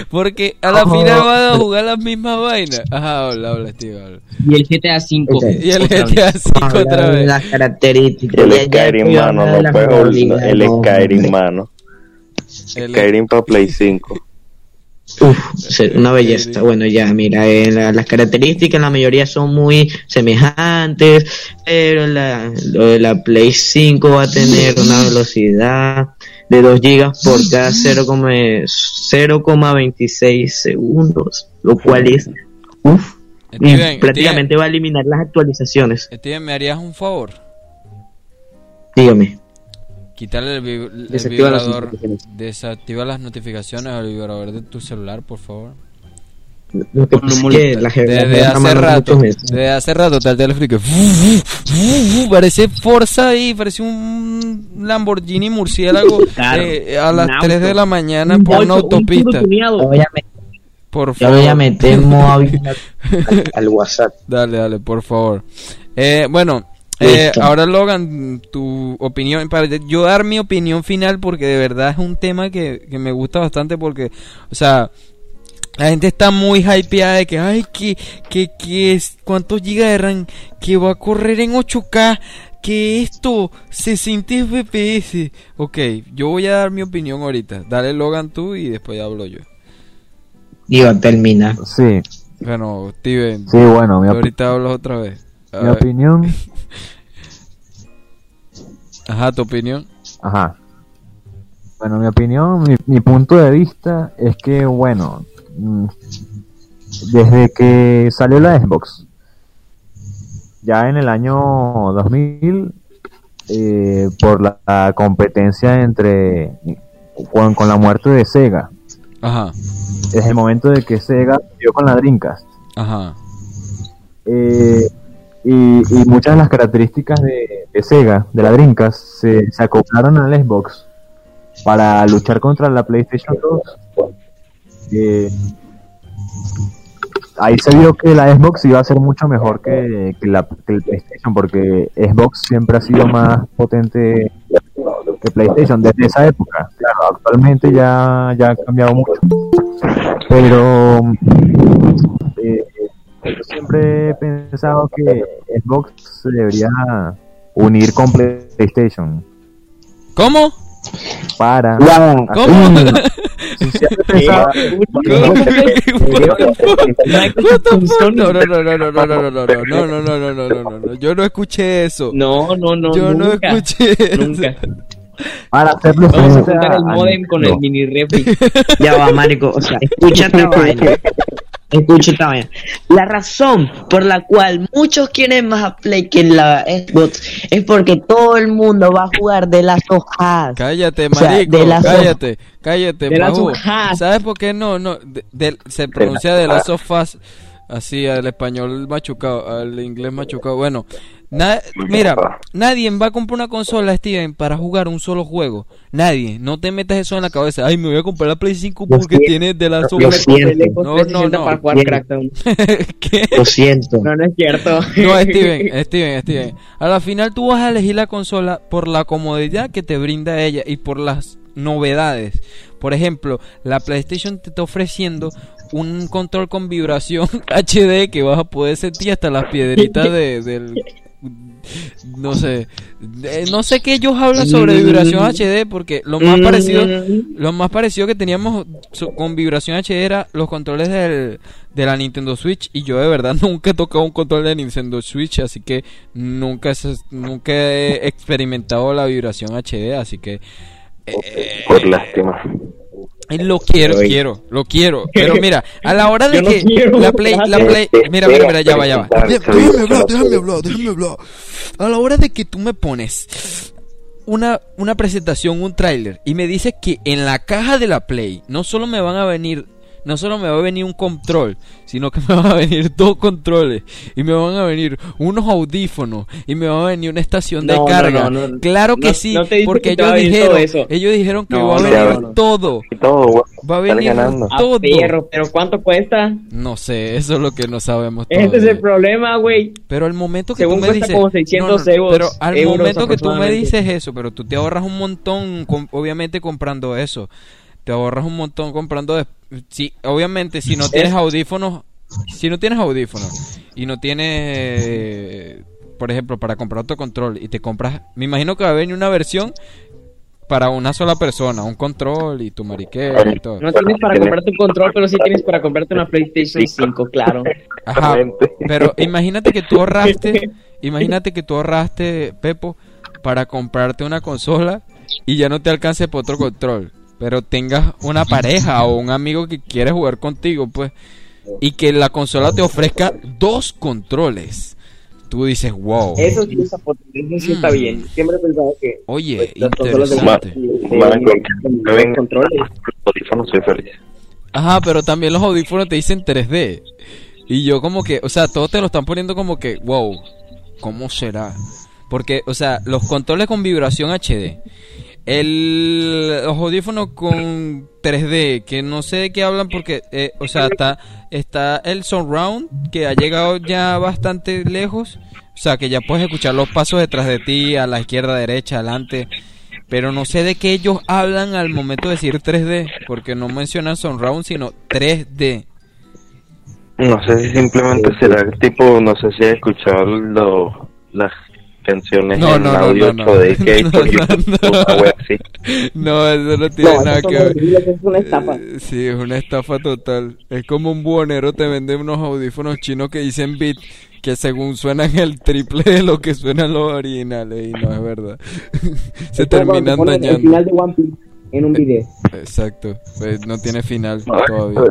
S1: Porque a la final van a jugar las mismas vainas. Ajá, habla, habla, habla.
S5: Y el GTA 5.
S4: Ok.
S1: Y el. GTA 5
S4: Vamos a
S1: otra vez.
S4: Las características.
S2: El Skyrim, mano, no puedes El Skyrim, mano.
S1: El-
S2: Skyrim para Play 5.
S4: Uf, una belleza. Bueno, ya, mira, eh, la- las características, la mayoría son muy semejantes, pero la, lo de la Play 5 va a tener una velocidad de 2 GB por cada 0,- 0,26 segundos, lo cual es, uf, y
S1: Steven,
S4: prácticamente va a eliminar las actualizaciones.
S1: Steven, ¿me harías un favor?
S4: Dígame.
S1: Quitarle el,
S4: las
S1: vibrador,
S4: notificaciones.
S1: desactiva las notificaciones al vibrador de tu celular, por favor.
S4: Lo que
S5: No
S4: pasa es
S5: molesta.
S4: que la
S1: Desde hace rato, desde hace rato está el teléfono y que parece Forza ahí, parece un Lamborghini murciélago
S5: Claro,
S1: eh, a las
S5: un
S1: 3 de la mañana
S5: Un
S1: por una autopista. Por favor.
S4: voy a meter al, al WhatsApp.
S1: Dale, dale, por favor. Eh, bueno, eh, ahora Logan, tu opinión, para yo dar mi opinión final porque de verdad es un tema que, que me gusta bastante porque, o sea, la gente está muy hypeada de que, ay, que, que, que es, cuántos gigas de RAM, que va a correr en 8K, que esto, 60 FPS. Ok, yo voy a dar mi opinión ahorita. Dale Logan tú y después hablo yo.
S4: Iba a terminar.
S3: Sí,
S1: Bueno, Steven,
S3: sí, bueno, mi,
S1: ahorita hablo otra vez. A
S3: mi
S1: ver.
S3: opinión,
S1: Ajá, tu opinión.
S3: ajá. Bueno, mi opinión, mi, mi punto de vista es que, bueno, mm, desde que salió la Xbox, ya en el año 2000, eh, por la, la competencia entre, con, con la muerte de Sega,
S1: Ajá,
S3: desde el momento de que Sega dio con la Dreamcast,
S1: ajá.
S3: eh, y, y muchas de las características de, Sega, de la Dreamcast, se, se acoplaron al Xbox para luchar contra la PlayStation 2. Eh, ahí se vio que la Xbox iba a ser mucho mejor que, la PlayStation, porque Xbox siempre ha sido más potente que PlayStation desde esa época. Claro, actualmente ya, ya ha cambiado mucho. Pero eh, yo siempre he pensado que Xbox se debería unir con PlayStation
S1: ¿Cómo?
S3: para
S1: ¿Cómo? No, no, no, no, no, no, no, no, no, no, no, no, no, no, no, no, no, yo no escuché eso.
S5: No, no, no,
S1: Yo no escuché eso.
S5: Nunca.
S3: para hacerle
S5: Vamos a juntar el modem con el
S3: no.
S5: mini refri.
S4: Ya va, marico, o sea, escucha esta vaina. La razón por la cual muchos quieren más a Play que la Xbox es porque todo el mundo va a jugar de las hojas.
S1: Cállate,
S4: O sea,
S1: marico,
S4: de las
S1: cállate, cállate,
S5: De las hojas.
S1: ¿Sabes por qué no? No, de- de- se pronuncia de las sofás así al español machucado, al inglés machucado. Bueno, na- mira, nadie va a comprar una consola, Steven, para jugar un solo juego. Nadie, no te metas eso en la cabeza. Ay, me voy a comprar la Play 5 porque tiene de sofás.
S4: siento.
S1: No, no, no.
S5: para jugar Crackdown.
S1: ¿Qué?
S4: Lo siento.
S5: No, no es cierto.
S1: No, Steven, Steven, Steven. A la final tú vas a elegir la consola por la comodidad que te brinda ella y por las novedades. Por ejemplo, la PlayStation te está ofreciendo un control con vibración HD que vas a poder sentir hasta las piedritas de, del... No sé, eh, no sé qué ellos hablan sobre vibración HD porque lo más parecido lo más parecido que teníamos con vibración HD era los controles del, de la Nintendo Switch y yo de verdad nunca he tocado un control de Nintendo Switch, así que nunca, nunca he experimentado la vibración HD, así que eh,
S2: Por lástima.
S1: Lo quiero, quiero, lo quiero, pero mira, a la hora de
S5: no
S1: que la Play, la Play, mira, mira, mira, ya va, ya va. Déjame hablar, déjame hablar, déjame hablar. A la hora de que tú me pones una, una presentación, un tráiler, y me dices que en la caja de la Play no solo me van a venir, no solo me va a venir un control, sino que me van a venir dos controles, y me van a venir unos audífonos, y me va a venir una estación de
S5: No,
S1: carga.
S5: no, no.
S1: claro que
S5: No-
S1: sí, porque
S5: que
S1: ellos dijeron,
S5: todo eso.
S1: ellos dijeron que
S5: No,
S1: va a venir
S2: no,
S5: no.
S1: todo.
S2: Todo, güey.
S1: Va a venir
S2: ganando.
S5: A
S1: todo.
S5: perro, pero ¿cuánto cuesta?
S1: No sé, eso es lo que no sabemos
S5: Ese es
S1: todavía.
S5: el problema, güey.
S1: Pero al momento que
S5: Según
S1: tú me dices,
S5: como 600 euros-
S1: pero al
S5: euros
S1: momento que tú me dices eso, pero tú te ahorras un montón, obviamente comprando eso, te ahorras un montón comprando, de- sí, obviamente si no tienes audífonos, si no tienes audífonos y no tienes, por ejemplo, para comprar otro control y te compras, me imagino que va a venir una versión para una sola persona, un control y tu mariquera y todo.
S5: No tienes para comprarte un control, pero sí tienes para comprarte una PlayStation 5, claro.
S1: Ajá, pero imagínate que tú ahorraste, imagínate que tú ahorraste, Pepo, para comprarte una consola y ya no te alcance por otro control, pero tengas una pareja o un amigo que quiere jugar contigo, pues, y que la consola te ofrezca dos controles. Tú dices, wow,
S5: Eso sí está potente, eso sí está
S1: Mm.
S5: bien. Siempre he pensado que
S1: oye,
S5: pues, las consolas de
S1: interesante.
S2: venga.
S5: controles.
S2: Audífonos, soy feliz.
S1: Ajá, pero también los audífonos te dicen 3D. Y yo como que, o sea, todos te lo están poniendo como que, wow, ¿cómo será? Porque, o sea, los controles con vibración HD, el, los audífonos con 3D, que no sé de qué hablan porque, eh, o sea, está, está el surround, que ha llegado ya bastante lejos. O sea, que ya puedes escuchar los pasos detrás de ti, a la izquierda, derecha, adelante. Pero no sé de qué ellos hablan al momento de decir 3D, porque no mencionan surround, sino 3D.
S2: No sé si simplemente será tipo, no sé si has escuchado las canciones
S1: No,
S2: en
S1: no, no,
S2: audio
S1: no, no.
S2: 8D que hay por
S1: No,
S2: YouTube, web
S1: eso no tiene
S5: No,
S1: nada que ver.
S5: es una estafa.
S1: Eh, Sí, es una estafa total. Es como un buonero te vende unos audífonos chinos que dicen beat, que según suenan el triple de lo que suenan los originales, y no es verdad. Se terminan
S5: ponen El
S1: dañando.
S5: final de One Piece en un video.
S1: Exacto, pues no tiene final
S2: No,
S1: todavía.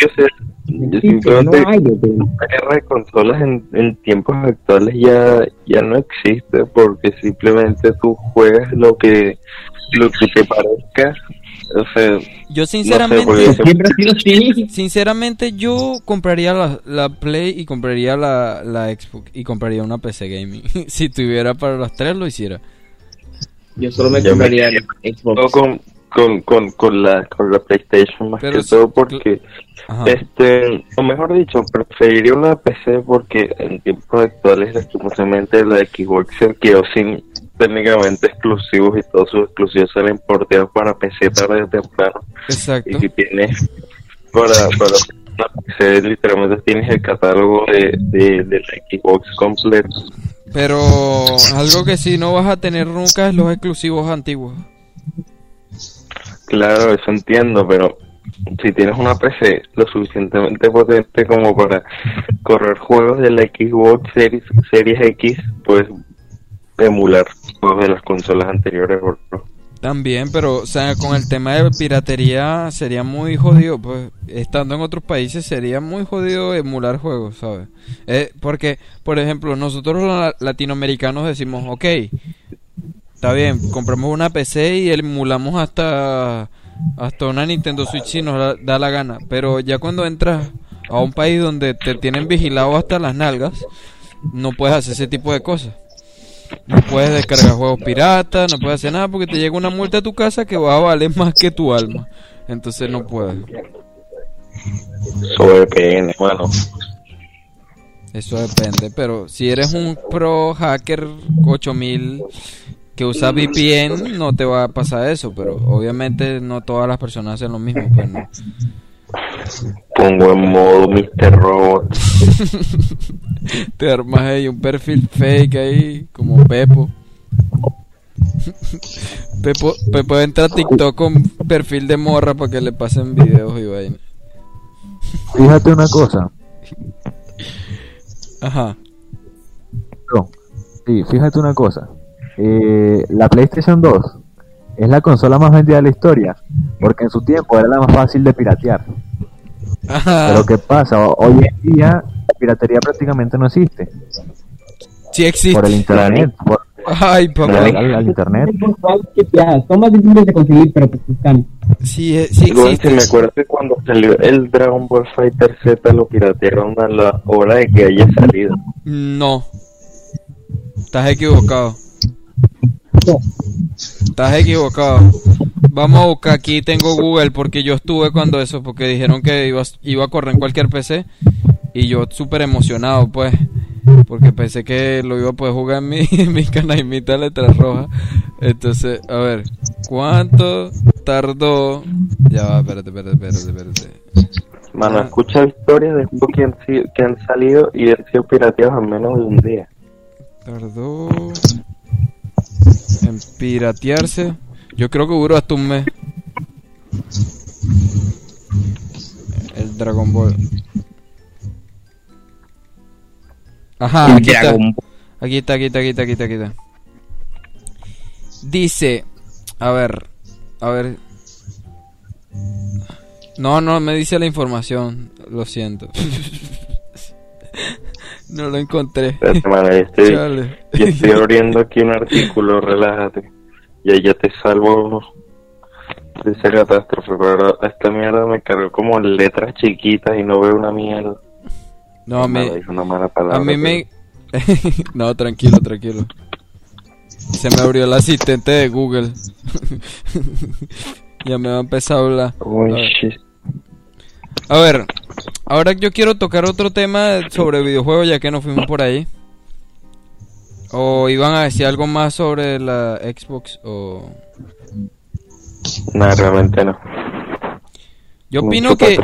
S2: Yo sé, yo
S5: Sí, pero no
S2: simplemente
S5: hay,
S2: la guerra de consolas en, en tiempos actuales ya, ya no existe porque simplemente tú juegas lo que lo que te parezca. O sea,
S1: Yo
S2: no sé,
S1: sinceramente,
S2: porque
S5: Siempre ha sido así.
S1: sinceramente yo compraría la, la Play y compraría la, la Xbox y compraría una PC gaming. si tuviera para las tres lo hiciera.
S5: Yo solo me
S2: Yo me
S5: compraría el
S2: no
S5: Xbox.
S2: con, con, con, con, la, con la PlayStation más
S1: Pero
S2: que todo porque
S1: Ajá.
S2: este o mejor dicho preferiría una PC porque en tiempos actuales lastimosamente la Xbox se quedó sin técnicamente exclusivos y todos sus exclusivos salen porteados para PC tarde o temprano
S1: Exacto.
S2: y si tienes para, para una PC literalmente tienes el catálogo de, de, de la Xbox completo
S1: Pero algo que sí no vas a tener nunca es los exclusivos antiguos.
S2: Claro, eso entiendo, pero si tienes una PC lo suficientemente potente como para correr juegos de la Xbox Series, Series X, puedes emular juegos de las consolas anteriores.
S1: También, pero o sea, con el tema de piratería sería muy jodido, pues estando en otros países sería muy jodido emular juegos, ¿sabes? Eh, porque, por ejemplo, nosotros los la- latinoamericanos decimos, ok, está bien, compramos una PC y emulamos hasta hasta una Nintendo Switch si nos la- da la gana, pero ya cuando entras a un país donde te tienen vigilado hasta las nalgas, no puedes hacer ese tipo de cosas. No puedes descargar juegos piratas, no puedes hacer nada porque te llega una multa a tu casa que va a valer más que tu alma. Entonces no puedes.
S2: Sobre VPN, bueno,
S1: Eso depende, pero si eres un pro hacker 8000 que usa VPN, no te va a pasar eso, pero obviamente no todas las personas hacen lo mismo, pues no.
S2: pongo en modo Mr. Robot.
S1: Te armas ahí un perfil fake ahí, como Pepo. Pepo, Pepo entra a TikTok con perfil de morra para que le pasen videos y vaina.
S3: Fíjate una cosa.
S1: Ajá.
S3: No. Sí, fíjate una cosa. Eh, la PlayStation 2 es la consola más vendida de la historia, porque en su tiempo era la más fácil de piratear.
S1: Ajá.
S3: Pero ¿qué pasa? Hoy en día la piratería prácticamente no existe.
S1: Sí existe.
S3: Por el internet. Por,
S1: Ay,
S3: por el, al internet.
S6: Son más difíciles de conseguir, pero pues están.
S1: Sí, eh, sí
S2: Igual, si
S1: existe.
S2: me acuerdo que cuando salió el Dragon Ball Fighter Z lo piratearon a la hora de que haya salido.
S1: No. Estás equivocado. Estás equivocado. Vamos a buscar aquí, tengo Google porque yo estuve cuando eso, porque dijeron que iba, iba a correr en cualquier PC y yo súper emocionado pues, porque pensé que lo iba a poder jugar en mi, en mi canaimita letra roja. Entonces, a ver, ¿cuánto tardó? Ya va, espérate, espérate, espérate, espérate.
S2: Mano,
S1: Ah.
S2: escucha historias de juegos que han, que han salido y han sido pirateados en menos de un día.
S1: Tardó en piratearse. Yo creo que duró hasta un mes. El Dragon Ball. Ajá, aquí está. Aquí está, aquí está, aquí está, aquí está, aquí está. Dice, a ver, a ver. No, no me dice la información, lo siento. no lo encontré.
S2: Espérate, estoy, yo estoy abriendo aquí un artículo, relájate. Y ahí ya te salvo de esa catástrofe, pero esta mierda me cargó como letras chiquitas y no veo una mierda.
S1: No,
S2: dije una mala palabra,
S1: a mí me... no, tranquilo, tranquilo. Se me abrió el asistente de Google. ya me va a empezar a hablar.
S2: Uy,
S1: A
S2: shit.
S1: A ver, ahora yo quiero tocar otro tema sobre videojuegos ya que nos fuimos por ahí. O iban a decir algo más sobre la Xbox o...
S2: No, realmente no.
S1: Yo opino que,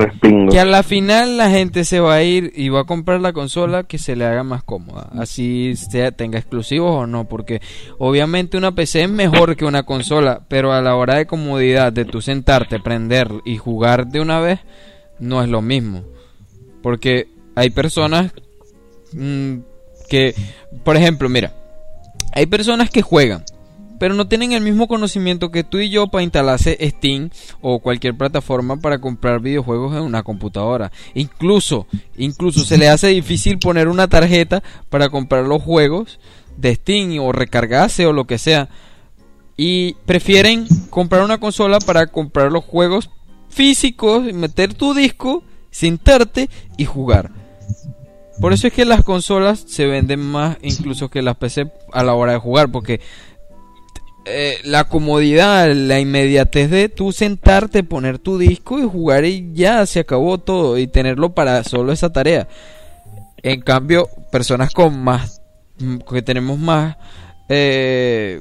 S1: que a la final la gente se va a ir y va a comprar la consola que se le haga más cómoda. Así sea, tenga exclusivos o no. Porque obviamente una PC es mejor que una consola. Pero a la hora de comodidad, de tú sentarte, prender y jugar de una vez, no es lo mismo. Porque hay personas mm, que, por ejemplo, mira, hay personas que juegan, pero no tienen el mismo conocimiento que tú y yo para instalarse Steam o cualquier plataforma para comprar videojuegos en una computadora. Incluso, incluso se le hace difícil poner una tarjeta para comprar los juegos de Steam o recargarse o lo que sea. y prefieren comprar una consola para comprar los juegos físicos, meter tu disco, sentarte y jugar. Por eso es que las consolas se venden más incluso que las PC a la hora de jugar, porque eh, la comodidad, la inmediatez de tú sentarte, poner tu disco y jugar y ya se acabó todo y tenerlo para solo esa tarea. En cambio, personas con más, que tenemos más, eh,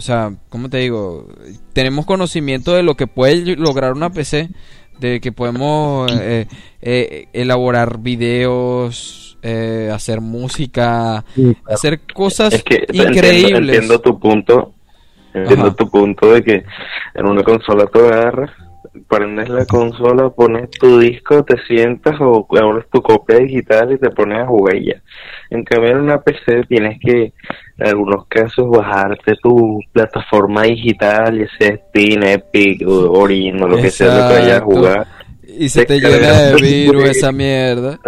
S1: o sea, ¿cómo te digo? Tenemos conocimiento de lo que puede lograr una PC, de que podemos eh, eh, elaborar videos, eh, hacer música, hacer cosas
S2: Es que
S1: increíbles.
S2: Entiendo, entiendo tu punto. Entiendo
S1: Ajá.
S2: tu punto de que en una consola tú agarras, prendes la consola, pones tu disco, te sientas o abres tu copia digital y te pones a jugar y ya. En cambio en una PC tienes que en algunos casos bajarte tu plataforma digital, ya sea Steam, Epic, o Origin o lo que sea lo que vayas a jugar.
S1: Y se te
S2: Descargas
S1: llena de virus esa mierda.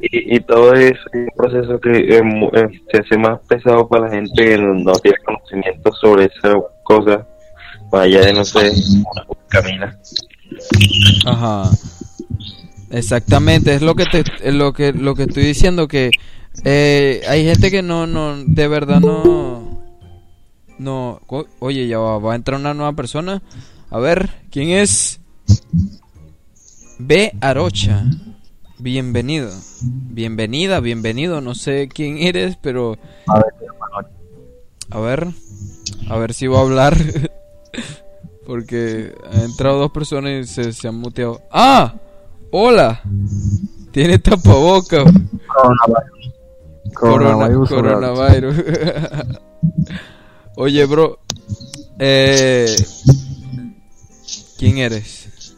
S2: Y, y todo es un proceso que es mu- eh, se hace más pesado para la gente que no tiene conocimiento sobre esa cosa. Vaya de no sé, camina.
S1: Ajá. Exactamente, es lo que te, lo que lo que estoy diciendo que eh, hay gente que no no de verdad no no oye ya va, va a entrar una nueva persona. A ver, ¿quién es? B Arocha. Bienvenido. Bienvenida, bienvenido, no sé quién eres, pero
S3: A ver,
S1: a ver, a ver si va a hablar. Porque han entrado dos personas y se, se han muteado. ¡Ah! ¡Hola! Tiene tapabocas.
S3: coronavirus.
S1: Corona,
S3: Coronavirus.
S1: coronavirus. Oye, bro. Eh, ¿Quién eres?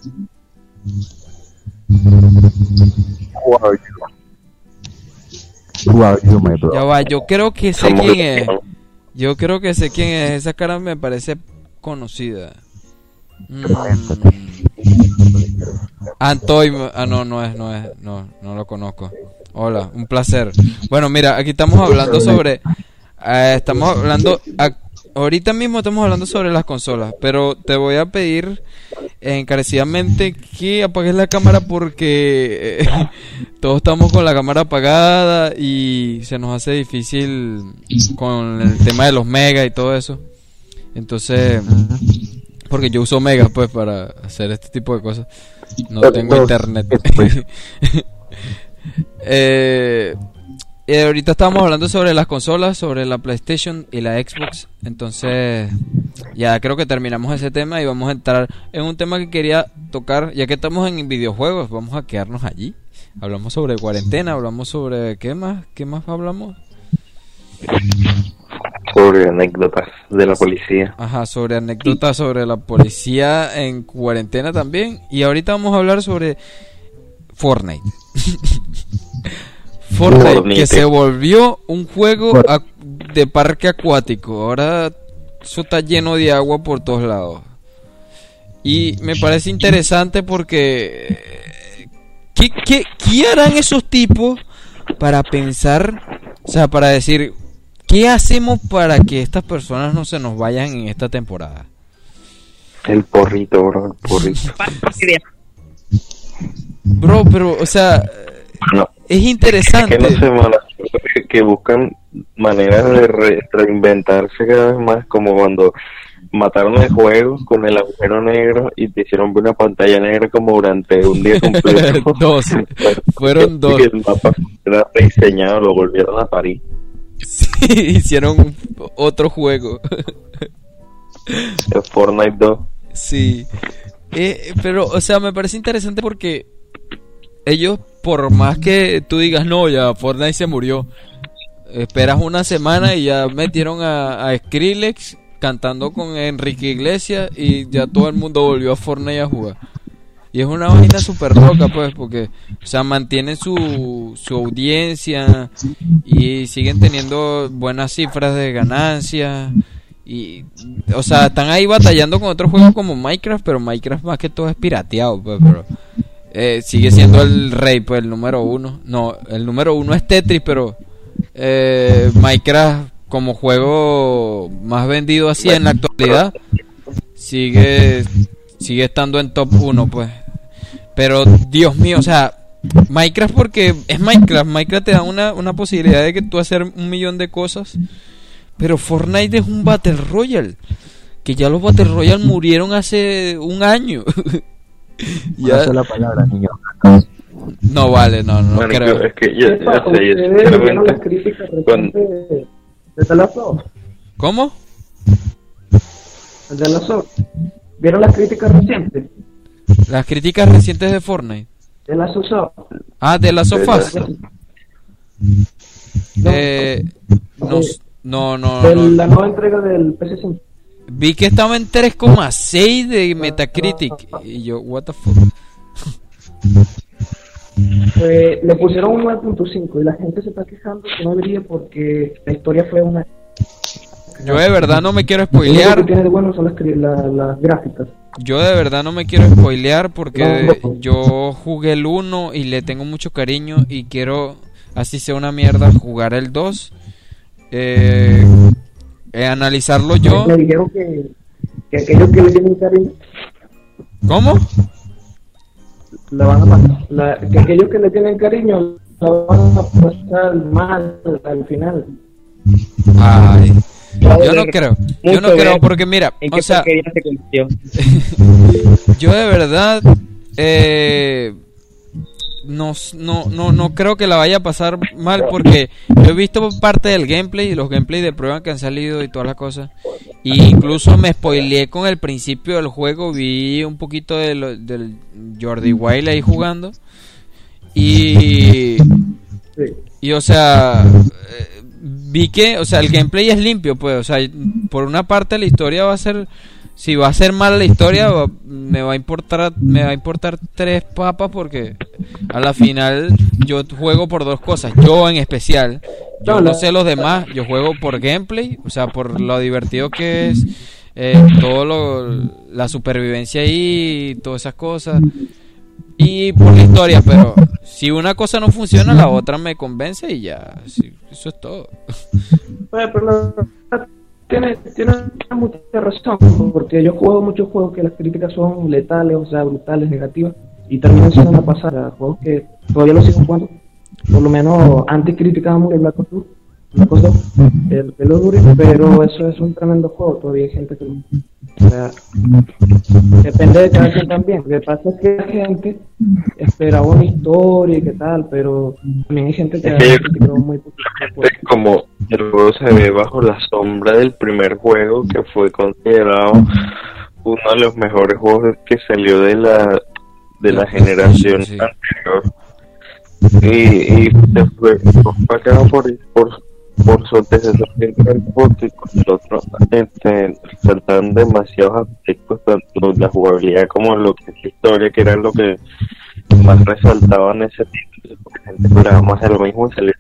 S3: Who are you? Who are you, my bro?
S1: Ya va, yo creo que sé quién es. Yo creo que sé quién es. Esa cara me parece conocida. Mm. Antoy, ah no, no es, no es, no, no lo conozco. Hola, un placer. Bueno, mira, aquí estamos hablando sobre, eh, estamos hablando, ahorita mismo estamos hablando sobre las consolas, pero te voy a pedir encarecidamente que apagues la cámara porque eh, todos estamos con la cámara apagada y se nos hace difícil con el tema de los megas y todo eso. Entonces, porque yo uso megas pues para hacer este tipo de cosas. No tengo internet. eh, eh, ahorita estábamos hablando sobre las consolas, sobre la PlayStation y la Xbox. Entonces, ya creo que terminamos ese tema y vamos a entrar en un tema que quería tocar, ya que estamos en videojuegos, vamos a quedarnos allí. Hablamos sobre cuarentena, hablamos sobre qué más, qué más hablamos.
S2: Sobre anécdotas de la policía.
S1: Ajá, sobre anécdotas sobre la policía en cuarentena también. Y ahorita vamos a hablar sobre Fortnite. Fortnite,
S2: Fortnite.
S1: que se volvió un juego de parque acuático. Ahora eso está lleno de agua por todos lados. Y me parece interesante porque... ¿Qué, qué, qué harán esos tipos para pensar, o sea, para decir, ¿qué hacemos para que estas personas no se nos vayan en esta temporada?
S2: El porrito, bro, el porrito.
S1: Bro, pero, o sea,
S2: No,
S1: es interesante.
S2: que no mano, que- que buscan maneras de re- reinventarse cada vez más, como cuando mataron el juego con el agujero negro y te hicieron ver una pantalla negra como durante un día completo.
S1: Dos. Fueron dos.
S2: Y el mapa era rediseñado, lo volvieron a París.
S1: Sí, hicieron otro juego.
S2: El Fortnite 2.
S1: Sí. Eh, pero, o sea, me parece interesante porque ellos, por más que tú digas, no, ya Fortnite se murió, esperas una semana y ya metieron a, a Skrillex cantando con Enrique Iglesias y ya todo el mundo volvió a Fortnite a jugar. Y es una vaina súper loca, pues, porque, o sea, mantienen su, su audiencia y siguen teniendo buenas cifras de ganancias. Y, o sea, están ahí batallando con otros juegos como Minecraft, pero Minecraft más que todo es pirateado, pues, pero eh, sigue siendo el rey, pues, el número uno. No, el número uno es Tetris, pero eh, Minecraft como juego más vendido así en la actualidad, sigue, sigue estando en top 1, pues. Pero, Dios mío, o sea, Minecraft porque es Minecraft. Minecraft te da una, una posibilidad de que tú hacer un millón de cosas. Pero Fortnite es un Battle Royale. Que ya los Battle Royale murieron hace un año.
S3: ya... la palabra, niño.
S1: No vale, no, no bueno, creo.
S8: Es que ya, ya sé, ¿Vieron las críticas con...
S1: ¿Cómo?
S8: De Last ¿Vieron las críticas recientes?
S1: Las críticas recientes de Fortnite.
S8: De la Sofas.
S1: Ah, de las sofás. Eh, no, no, no,
S8: de la nueva entrega del PS5.
S1: Vi que estaba en 3,6 de Metacritic. Y yo, what the fuck.
S8: Eh, le pusieron un 9.5 y la gente se está quejando que no debería porque la historia fue una.
S1: Yo de verdad no me quiero spoilear.
S8: Lo que tiene de bueno son las, las gráficas.
S1: Yo de verdad no me quiero spoilear porque yo jugué el 1 y le tengo mucho cariño y quiero, así sea una mierda, jugar el 2. Eh, eh, analizarlo yo.
S8: Me dijeron que, que aquellos que le tienen cariño.
S1: ¿Cómo?
S8: La van a la, que aquellos que le tienen cariño la van a pasar mal al final.
S1: Ay. Yo no creo, yo no creo porque mira, o sea, yo de verdad eh, no, no, no, no creo que la vaya a pasar mal porque yo he visto parte del gameplay y los gameplays de prueba que han salido y todas las cosas. Y incluso me spoileé con el principio del juego, vi un poquito de del Jordi Wild ahí jugando. Y, y o sea, eh, vi que, o sea, el gameplay es limpio, pues, o sea, por una parte la historia va a ser si va a ser mala la historia, me va a importar me va a importar tres papas porque a la final yo juego por dos cosas, yo en especial. Yo no sé los demás, yo juego por gameplay, o sea, por lo divertido que es eh, todo lo, la supervivencia ahí, todas esas cosas y por la historia, pero si una cosa no funciona, la otra me convence y ya, eso es todo.
S8: pero tiene, tiene mucha razón, porque yo juego muchos juegos que las críticas son letales, o sea, brutales, negativas, y terminan siendo una pasada. Juegos que todavía los sigo jugando, por lo menos antes criticábamos el Black Ops 2, Black Ops 2, el, el pero eso es un tremendo juego, todavía hay gente que o sea, depende de cada quien también. Lo que pasa es que la gente espera una historia y qué tal, pero también hay gente que
S2: es muy como el juego se ve bajo la sombra del primer juego que fue considerado uno de los mejores juegos que salió de la de la generación anterior. Y, y después fue por, por por su antecesor porque con el otro este, saltan demasiados aspectos tanto la jugabilidad como lo que es la historia que era lo que más resaltaban ese título porque la más de lo mismo y salir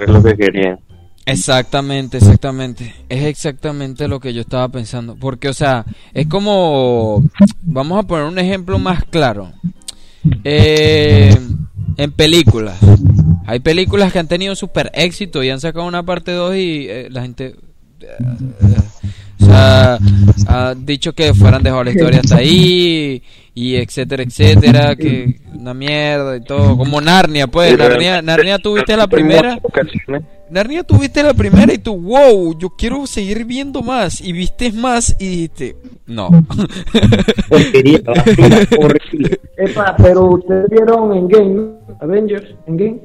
S2: es lo que querían
S1: Exactamente, exactamente. Es exactamente lo que yo estaba pensando. Porque, o sea, es como... Vamos a poner un ejemplo más claro. Eh, en películas. Hay películas que han tenido super éxito y han sacado una parte 2 y eh, la gente o sea, ha dicho que fueran dejado la historia hasta ahí y etcétera, etcétera, que una mierda y todo, como Narnia, pues, Narnia, Narnia tuviste la primera, Narnia tuviste la primera y tú, wow, yo quiero seguir viendo más y viste más y dijiste, no.
S8: Epa, pero ustedes vieron en Game, Avengers, en Game.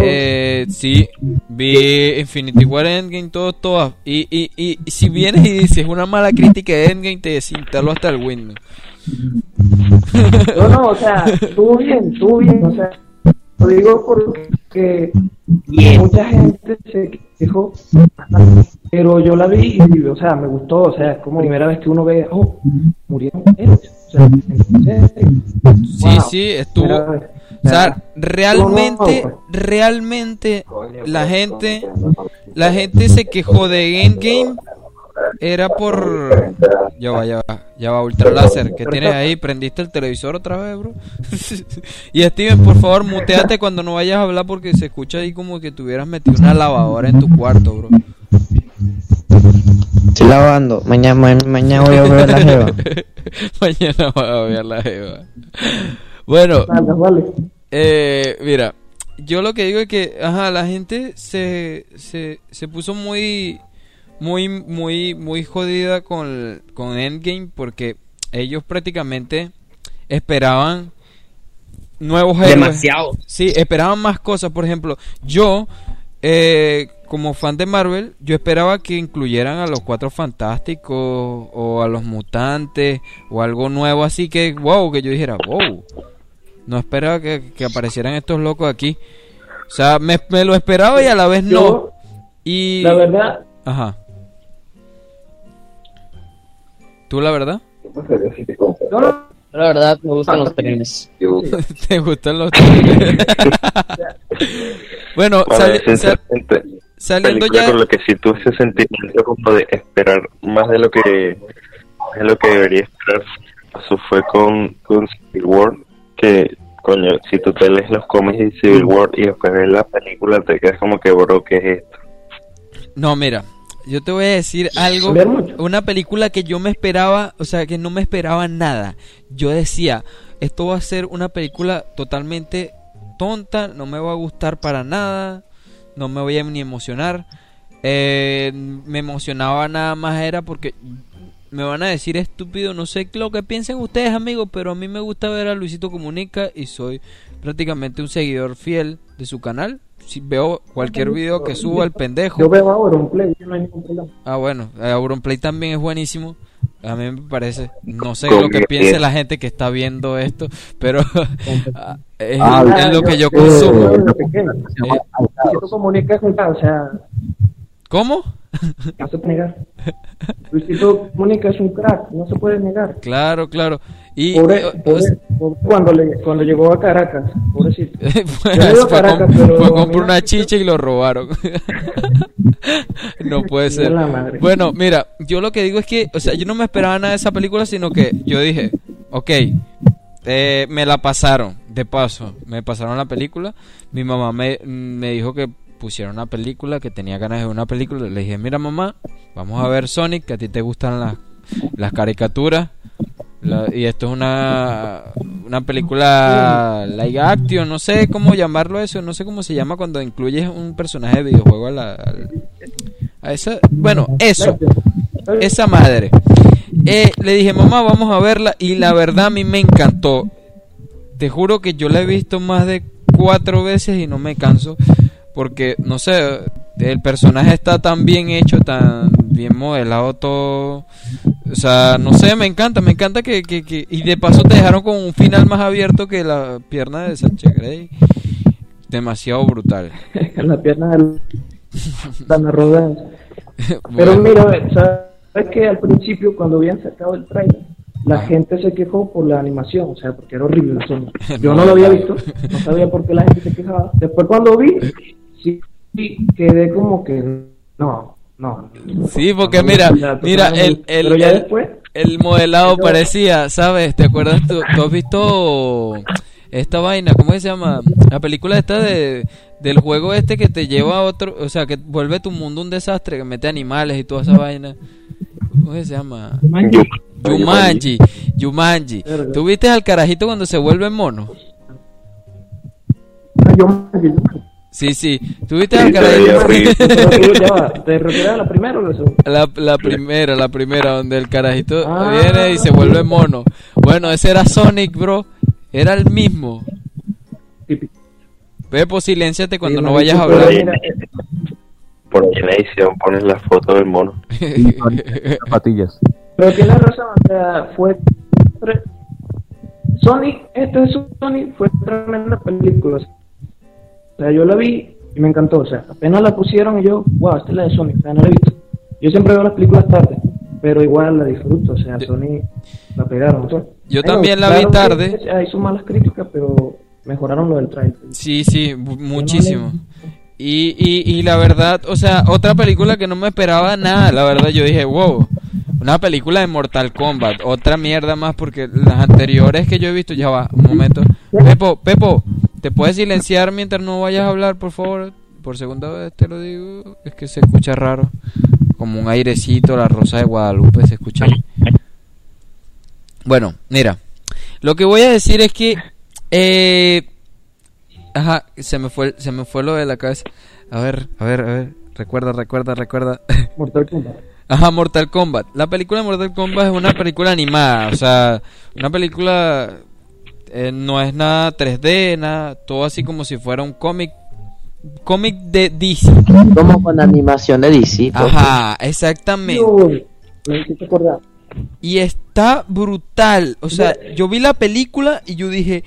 S1: Eh, sí, vi Infinity War Endgame, todo, todo. Y, y, y, si vienes y dices una mala crítica de Endgame, te desinstalo hasta el Windows.
S8: No, no, o sea, estuvo bien, estuvo bien, o sea, lo digo porque mucha gente se quejó, pero yo la vi y, o sea, me gustó, o sea, es como primera vez que uno ve, oh, murieron ellos. O sea,
S1: sí, sí, estuvo. O sea, realmente, realmente la gente, la gente se quejó de Endgame era por ya va, ya va, ya va ultra láser que tienes ahí, prendiste el televisor otra vez, bro. y Steven, por favor, muteate cuando no vayas a hablar porque se escucha ahí como que tuvieras metido una lavadora en tu cuarto, bro.
S4: Estoy lavando. Mañana, mañana voy a ver la jeva.
S1: Mañana voy a ver la jeva. Bueno,
S8: vale.
S1: eh, mira, yo lo que digo es que, ajá, la gente se, se, se puso muy, muy, muy, muy jodida con, con Endgame porque ellos prácticamente esperaban nuevos héroes.
S5: Demasiado.
S1: Sí, esperaban más cosas. Por ejemplo, yo, eh, como fan de Marvel, yo esperaba que incluyeran a los Cuatro Fantásticos o a los Mutantes o algo nuevo así que, wow, que yo dijera, wow. No esperaba que, que aparecieran estos locos aquí. O sea, me, me lo esperaba y a la vez no.
S8: Yo,
S1: Y...
S8: la verdad,
S1: Ajá. ¿Tú la verdad?
S8: no, no,
S5: La verdad, me gustan los trenes.
S1: ¿Te gustan los Bueno,
S2: Bueno,
S1: sal-
S2: esa
S1: saliendo ya...
S2: con lo que sí tuve ese sentimiento como de esperar más de lo que de lo que debería esperar. Eso fue con, con Civil War, que coño, si tú te lees los cómics de Civil War y después ves la película, te quedas como que, bro, ¿qué es esto?
S1: No, mira, yo te voy a decir algo, una película que yo me esperaba, o sea, que no me esperaba nada. Yo decía, esto va a ser una película totalmente tonta, no me va a gustar para nada, no me voy a ni emocionar. Eh, me emocionaba nada más era porque me van a decir estúpido, no sé lo que piensen ustedes amigos, pero a mí me gusta ver a Luisito Comunica y soy prácticamente un seguidor fiel de su canal. Si veo cualquier video que suba el pendejo.
S8: yo veo ahora un play, no hay ningún problema.
S1: Ah, bueno, eh, Auronplay también es buenísimo. A mí me parece, no sé lo que piense la gente que está viendo esto, pero ah, es,
S3: Ah,
S1: es lo que yo
S3: eh,
S1: consumo.
S8: Si tú comunicas con o sea,
S1: ¿Cómo?
S8: no se puede negar. Luisito Comunica es un crack, no se puede negar.
S1: Claro, claro. Y
S8: Pobre,
S1: eh,
S8: pobre- pobre cuando, le, cuando llegó a Caracas, pobrecito.
S1: fue,
S8: ido a
S1: fue
S8: Caracas,
S1: com-
S8: pero
S1: fue
S8: me
S1: una
S8: ha
S1: chicha y lo robaron. no puede ser. Bueno, mira, yo lo que digo es que, o sea, yo no me esperaba nada de esa película, sino que yo dije, ok, eh, me la pasaron, de paso, me pasaron la película. Mi mamá me, me dijo que pusiera una película, que tenía ganas de ver una película. Le dije, mira mamá, vamos a ver Sonic, que a ti te gustan las, las caricaturas. Y esto es una, una película live action, no sé cómo llamarlo eso, no sé cómo se llama cuando incluyes un personaje de videojuego a la... a esa, bueno, eso, esa madre. Eh, le dije, mamá, vamos a verla y la verdad a mí me encantó. Te juro que yo la he visto más de cuatro veces y no me canso porque, no sé, el personaje está tan bien hecho, tan bien modelado todo. O sea, no sé, me encanta, me encanta que, que, que- Y de paso te dejaron con un final más abierto que la pierna de Sánchez Grey. Demasiado brutal.
S8: la pierna del Dana Rodríguez. Pero
S1: Bueno,
S8: mira, ¿sabes que al principio cuando habían sacado el trailer, la
S1: Ah.
S8: gente se quejó por la animación, o sea, porque era horrible el sonido. Yo
S1: No,
S8: no, lo había visto, no sabía por qué la gente se quejaba. Después cuando vi, sí, sí, quedé como que no, no.
S1: Sí, porque
S8: no,
S1: mira, mira, el, el, el-
S8: después,
S1: el modelado parecía, ¿sabes? ¿Te acuerdas? ¿Tú, tú has visto esta vaina? ¿Cómo se llama? La película esta de, del juego este que te lleva a otro, o sea, que vuelve tu mundo un desastre, que mete animales y toda esa vaina. ¿Cómo se llama? Yumanji, Yumanji.
S8: Verga.
S1: ¿Tú viste al carajito cuando se vuelve mono?
S8: ah,
S1: Sí, sí. ¿Tú viste
S2: Sí,
S1: al
S2: se veía
S1: carajito?
S2: horrible.
S8: pero tú, ya va, ¿te refieres a la primera o la segunda?
S1: La, la primera, la primera, donde el carajito
S8: Ah.
S1: viene y se vuelve mono. Bueno, ese era Sonic, bro. Era el mismo. Pepo, silénciate cuando
S8: Sí,
S1: no vayas a hablar.
S2: Por en la edición pones la foto del mono.
S3: Zapatillas.
S8: Pero tienes razón, o sea, fue. Sonic, este es Sonic, fue tremenda película. O sea, yo la vi y me encantó. O sea, apenas la pusieron y yo, wow, esta es la de Sonic, o sea, no la he visto. Yo siempre veo las películas tarde, pero igual la disfruto. O sea, Sonic la pegaron. o sea.
S1: Yo también la vi
S8: claro que
S1: tarde.
S8: Hay sus malas críticas, pero mejoraron lo del trailer.
S1: Sí, sí, mu- muchísimo. Y, y, y la verdad, o sea, otra película que no me esperaba nada, la verdad, yo dije, wow, una película de Mortal Kombat, otra mierda más porque las anteriores que yo he visto, ya va, un momento. Pepo, Pepo, ¿te puedes silenciar mientras no vayas a hablar, por favor? Por segunda vez te lo digo, es que se escucha raro. como un airecito, la rosa de Guadalupe se escucha ahí. Bueno, mira, lo que voy a decir es que, eh, ajá, se me fue, se me fue lo de la cabeza. A ver, a ver, a ver, recuerda, recuerda, recuerda.
S8: Mortal Kombat.
S1: Ajá, Mortal Kombat. La película de Mortal Kombat es una película animada, o sea, una película eh, no es nada 3D, nada, todo así como si fuera un cómic cómic de DC.
S4: Como con animación de DC. pues.
S1: Ajá, exactamente.
S8: Uy, me.
S1: Y está brutal. O sea, yo vi la película y yo dije,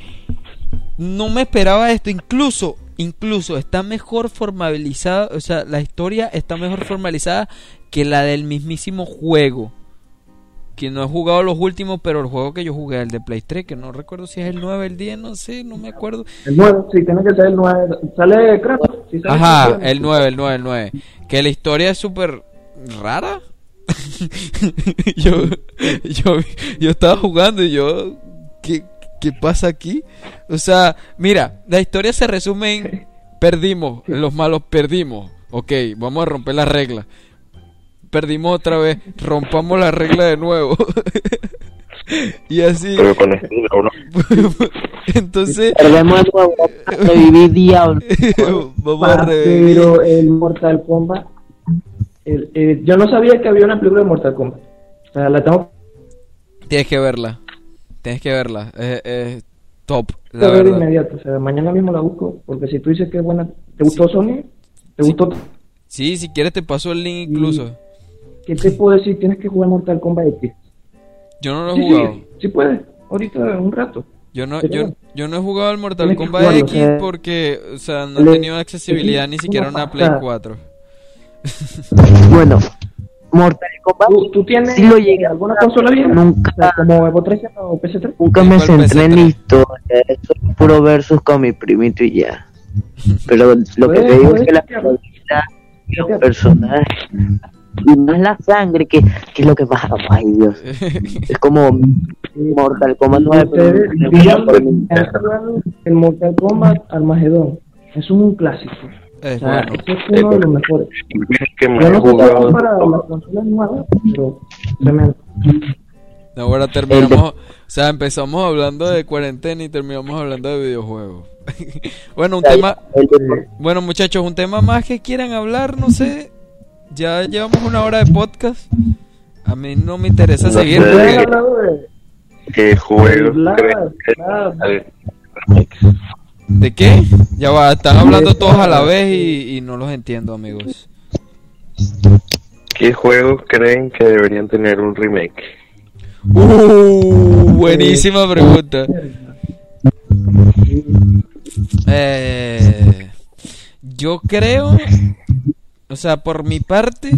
S1: no me esperaba esto. Incluso, incluso está mejor formalizada. O sea, la historia está mejor formalizada que la del mismísimo juego. Que no he jugado los últimos, pero el juego que yo jugué, el de Play 3, que no recuerdo si es el 9, el 10, no sé, no me acuerdo.
S8: El 9, sí, tiene que ser el 9. ¿Sale Kratos? Sí, sale
S1: Ajá,
S8: Kratos.
S1: el 9, el 9, el 9. Que la historia es súper rara. yo, yo, yo estaba jugando y yo, ¿qué, ¿qué pasa aquí? O sea, mira, la historia se resume en perdimos, los malos perdimos. Ok, vamos a romper las reglas. Perdimos otra vez, rompamos la regla de nuevo. y así.
S2: Pero con estilo, ¿no?
S1: Entonces,
S4: Perdemos de nuevo, revivir diablo.
S1: vamos a revivir.
S8: Pero el Mortal Kombat. el- el- yo no sabía que había una película de Mortal Kombat. O sea, la tengo
S1: Tienes que verla. Tienes que verla. Es, es top, la verdad.
S8: inmediato. O sea, mañana mismo la busco. Porque si tú dices que es buena. ¿Te gustó Sony? ¿Te
S1: Sí.
S8: gustó?
S1: Sí, si quieres te paso el link incluso.
S8: ¿Qué te puedo decir? Tienes que jugar Mortal Kombat X.
S1: Yo no lo he
S8: Sí,
S1: jugado.
S8: sí, sí puedes. Ahorita, un rato.
S1: Yo no, yo, yo no he jugado el Mortal Kombat
S8: jugarlo,
S1: X
S8: o sea,
S1: porque, o sea, no he
S8: le-
S1: tenido accesibilidad ni siquiera a
S8: una
S1: Play
S8: pasada.
S1: 4.
S4: Bueno, Mortal Kombat
S8: ¿Tú, tú tienes
S4: Sí lo llegué
S8: alguna consola vieja?
S4: nunca-
S8: O sea, como Evo 3 o PS3.
S4: nunca me centré en
S1: PS3.
S4: la historia. Eso es puro versus con mi primito y ya. Pero lo que te digo es que la jugabilidad y los personajes y más la sangre que, que es lo que amo. Ay Dios. Es como Mortal Kombat 9 pero
S8: Ustedes
S4: en el
S8: Mortal Kombat Armagedón. Es un clásico.
S1: Es
S8: O sea,
S1: bueno.
S8: es uno de los mejores.
S2: que me
S8: Yo
S2: he
S8: no
S2: jugado.
S8: es para las consolas nuevas, pero tremendo.
S1: Ahora terminamos, o sea, empezamos hablando de cuarentena y terminamos hablando de videojuegos. bueno, un tema, bueno muchachos, un tema más que quieran hablar, no sé. Ya llevamos una hora de podcast. A mí no me interesa
S2: No
S1: seguir.
S2: sé.
S1: Porque-
S2: ¿Qué juego
S8: Blas,
S2: creen que
S8: Blas.
S2: al-
S1: ¿De qué? Ya va, están hablando todos a la vez y, y no los entiendo, amigos.
S2: ¿Qué juegos creen que deberían tener un remake?
S1: Uh, buenísima pregunta. Eh, yo creo, o sea, por mi parte,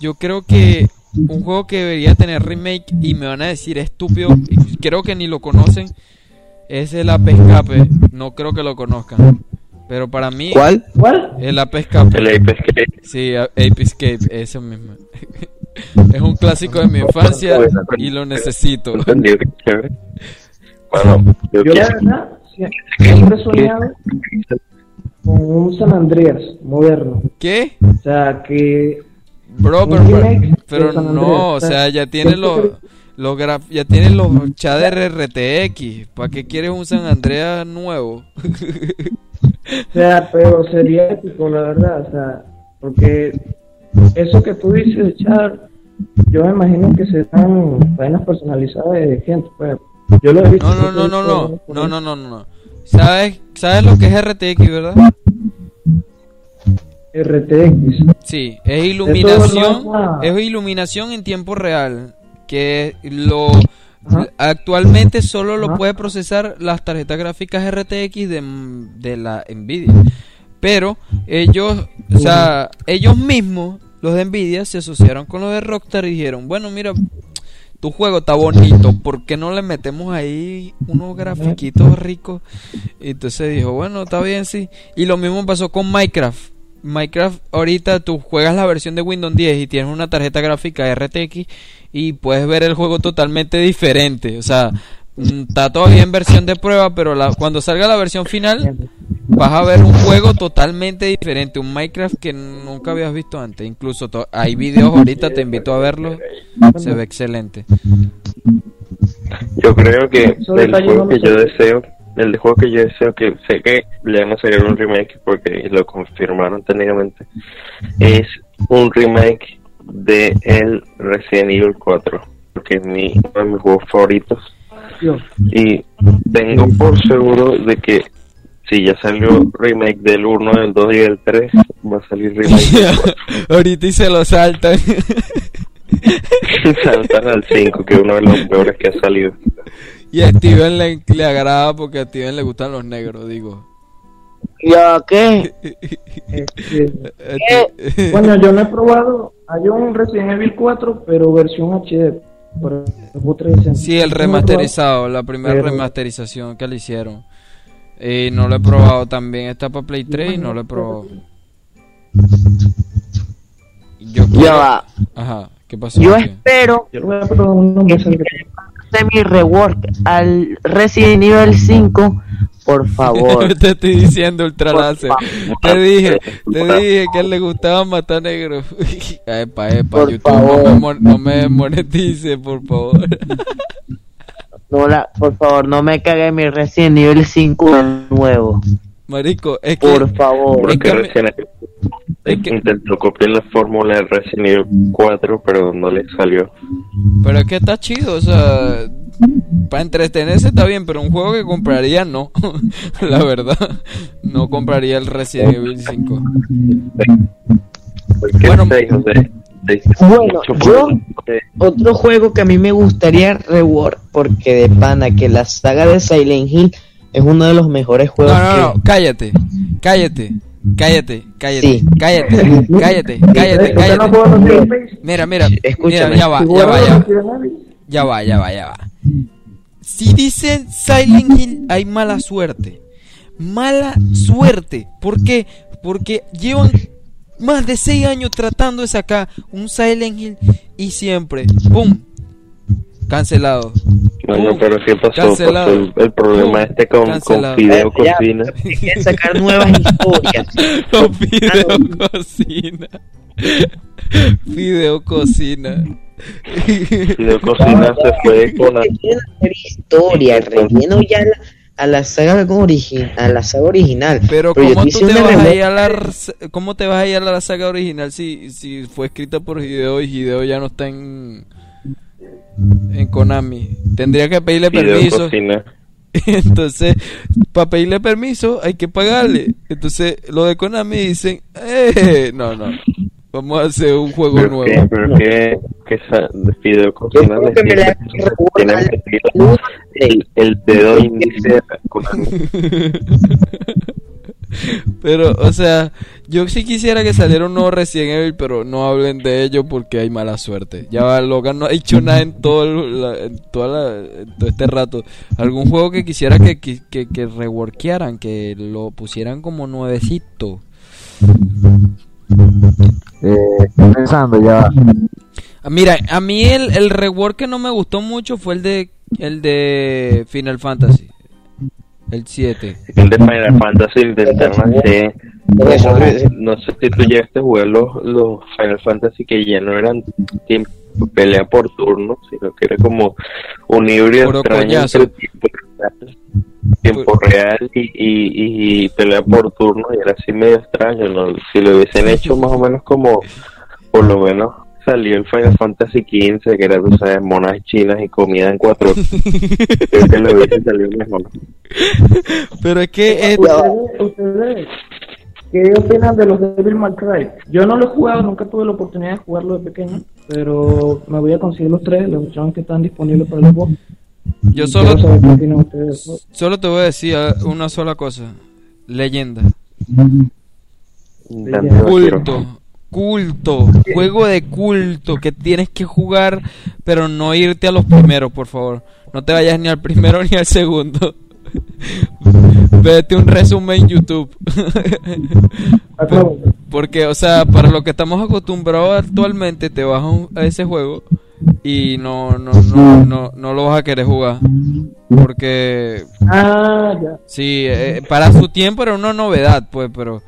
S1: yo creo que un juego que debería tener remake y me van a decir estúpido, y creo que ni lo conocen, es el Ape Escape. No creo que lo conozcan. Pero para mí,
S4: ¿Cuál?
S8: ¿Cuál?
S1: el Ape Escape.
S2: El Ape Escape.
S1: Sí, a- Ape Escape, eso mismo. es un clásico de mi infancia y lo necesito.
S2: Bueno, yo
S8: Yo la verdad sie- siempre he soñado con un San Andreas moderno.
S1: ¿Qué?
S8: O sea, que
S1: Bro, pero, no, o sea, ya tiene los los graf- ya tiene los shaders RTX. ¿Para qué quieres un San Andreas nuevo?
S8: O sea, pero sería épico, la verdad, o sea, porque eso que tú dices, Char, yo me imagino que serán vainas personalizadas de gente, pues. Yo lo he visto.
S1: No, no, no, no, no, no, no, no, no. ¿Sabes, sabes lo que es RTX, verdad?
S8: RTX.
S1: Sí, es iluminación,
S8: no es
S1: iluminación en tiempo real, que lo
S8: Ajá.
S1: actualmente solo lo
S8: Ajá.
S1: puede procesar las tarjetas gráficas RTX de, de la Nvidia. Pero ellos, o sea, ellos mismos, los de Nvidia, se asociaron con los de Rockstar y dijeron, bueno, mira, tu juego está bonito, ¿por qué no le metemos ahí unos grafiquitos ricos? Y entonces dijo, bueno, está bien, sí. Y lo mismo pasó con Minecraft. Minecraft, ahorita tú juegas la versión de Windows 10 y tienes una tarjeta gráfica RTX y puedes ver el juego totalmente diferente. O sea, está todavía en versión de prueba, pero la, cuando salga la versión final vas a ver un juego totalmente diferente, un Minecraft que nunca habías visto antes. Incluso to- hay videos ahorita, te invito a verlos, se ve excelente.
S2: Yo creo que el juego que yo deseo, el juego que yo deseo que sé que le van a sacar un remake porque lo confirmaron técnicamente, es un remake de el Resident Evil 4, porque es mi, uno de mis juegos favoritos. Y tengo por seguro de que si ya salió remake del 1, del 2 y del 3, va a salir remake del 4.
S1: ahorita y se lo saltan.
S2: Saltan al 5, que es uno de los peores que ha salido.
S1: y a Steven le, le agrada porque a Steven le gustan los negros, digo.
S4: ¿Ya qué?
S8: Este,
S1: Eh,
S8: Bueno, yo no he probado. Hay un Resident Evil 4, pero versión HD. Por el Xbox 360.
S1: Sí, el remasterizado, la primera
S8: Pero-
S1: remasterización que le hicieron. Y no lo he probado también. Está para Play 3 y no lo he probado. Yo
S4: Ya
S1: quiero-
S4: va.
S1: Ajá, ¿qué pasó?
S4: Yo espero
S8: Yo lo voy a probar uno que
S4: hacer mi rework al Resident Evil 5, por favor.
S1: te estoy diciendo Te dije, te dije que a él le gustaba matar negros. epa, epa,
S4: Por
S1: YouTube no
S4: favor.
S1: me, no me monetice, por favor.
S4: No la, por favor, no me cague mi Resident Evil 5 de nuevo.
S1: Marico, es que
S4: Por favor.
S1: Es que
S2: recién
S1: es que-
S2: intentó copiar la fórmula del Resident Evil 4, pero no le salió.
S1: Pero es que está chido, o sea, para entretenerse está bien, pero un juego que compraría no, la verdad, no compraría el Resident Evil 5.
S2: Porque
S1: Bueno,
S4: yo- Otro juego que a mí me gustaría rework, porque de pana que la saga de Silent Hill es uno de los mejores
S1: No,
S4: juegos
S1: no, no,
S4: que...
S1: cállate, cállate, cállate, cállate,
S4: Sí.
S1: cállate, cállate, cállate,
S8: ¿Usted no
S1: cállate. Mira, mira,
S4: Escúchame.
S1: mira, ya va, ya va, Ya va, ya va, ya va. Si dicen Silent Hill, hay mala suerte. Mala suerte. ¿Por qué? Porque llevan más de 6 años tratando de sacar un Silent Hill y siempre, ¡pum! Cancelado.
S2: Bueno,
S1: Pum,
S2: pero ¿qué pasó?
S1: cancelado.
S2: Pasó el, el problema este con, con. Fideo Cocina.
S4: Quieren sacar nuevas historias.
S1: Con Fideo Cocina. Fideo Cocina.
S2: Fideo Cocina se fue con la...
S4: Historia, relleno ya la- a la saga origi- a la saga original.
S1: Pero
S4: yo
S1: ¿cómo
S4: te
S1: tú te vas a ir a la cómo te vas a ir a la saga original si, si fue escrita por Hideo y Hideo ya no está en en Konami? Tendría que pedirle permiso. Entonces, para pedirle permiso hay que pagarle. Entonces, lo de Konami dicen, eh, no, no. Vamos a hacer un juego
S2: Pero
S1: nuevo.
S2: pero de Fideo
S4: que
S2: el, el dedo índice con
S1: Pero, o sea, yo sí quisiera que saliera un nuevo Resident Evil, pero no hablen de ello porque hay mala suerte. Ya va, Logan no ha dicho nada en todo, el- la- en toda la- en todo este rato. Algún juego que quisiera que, que, que, que reworkearan, que lo pusieran como nuevecito.
S3: Eh, estoy pensando ya.
S1: Ah, Mira, a mí el, el rework que no me gustó mucho fue el de el de Final Fantasy. El 7.
S2: el de Final Fantasy intentaron hacer no sé si tú llegaste a jugar los, los Final Fantasy que ya no eran tiempo, pelea por turno sino que era como un híbrido extraño entre tiempo real, tiempo real y, y, y pelea por turno y era así medio extraño ¿no? si lo hubiesen hecho más o menos como por lo menos salió el Final Fantasy XV que era tú sabes monas chinas y comida en cuatro creo que lo hubiese salido mejor
S1: Pero es que es-
S8: ¿Ustedes, ustedes qué opinan de los Devil May Cry? Yo no lo he jugado, nunca tuve la oportunidad de jugarlo de pequeño, pero me voy a conseguir los tres, los opciones que están disponibles para los juegos.
S1: yo solo
S8: juego.
S1: solo te voy a decir ah, una sola cosa. Leyenda. Culto. Culto. Juego de culto que tienes que jugar, pero no irte a los primeros, por favor. No te vayas ni al primero ni al segundo. Vete un resumen en YouTube. Porque, o sea, para lo que estamos acostumbrados actualmente, te vas a ese juego y no, no, no, no, no lo vas a querer jugar. Porque
S8: Ah, ya.
S1: sí, eh, para su tiempo era una novedad, pues, pero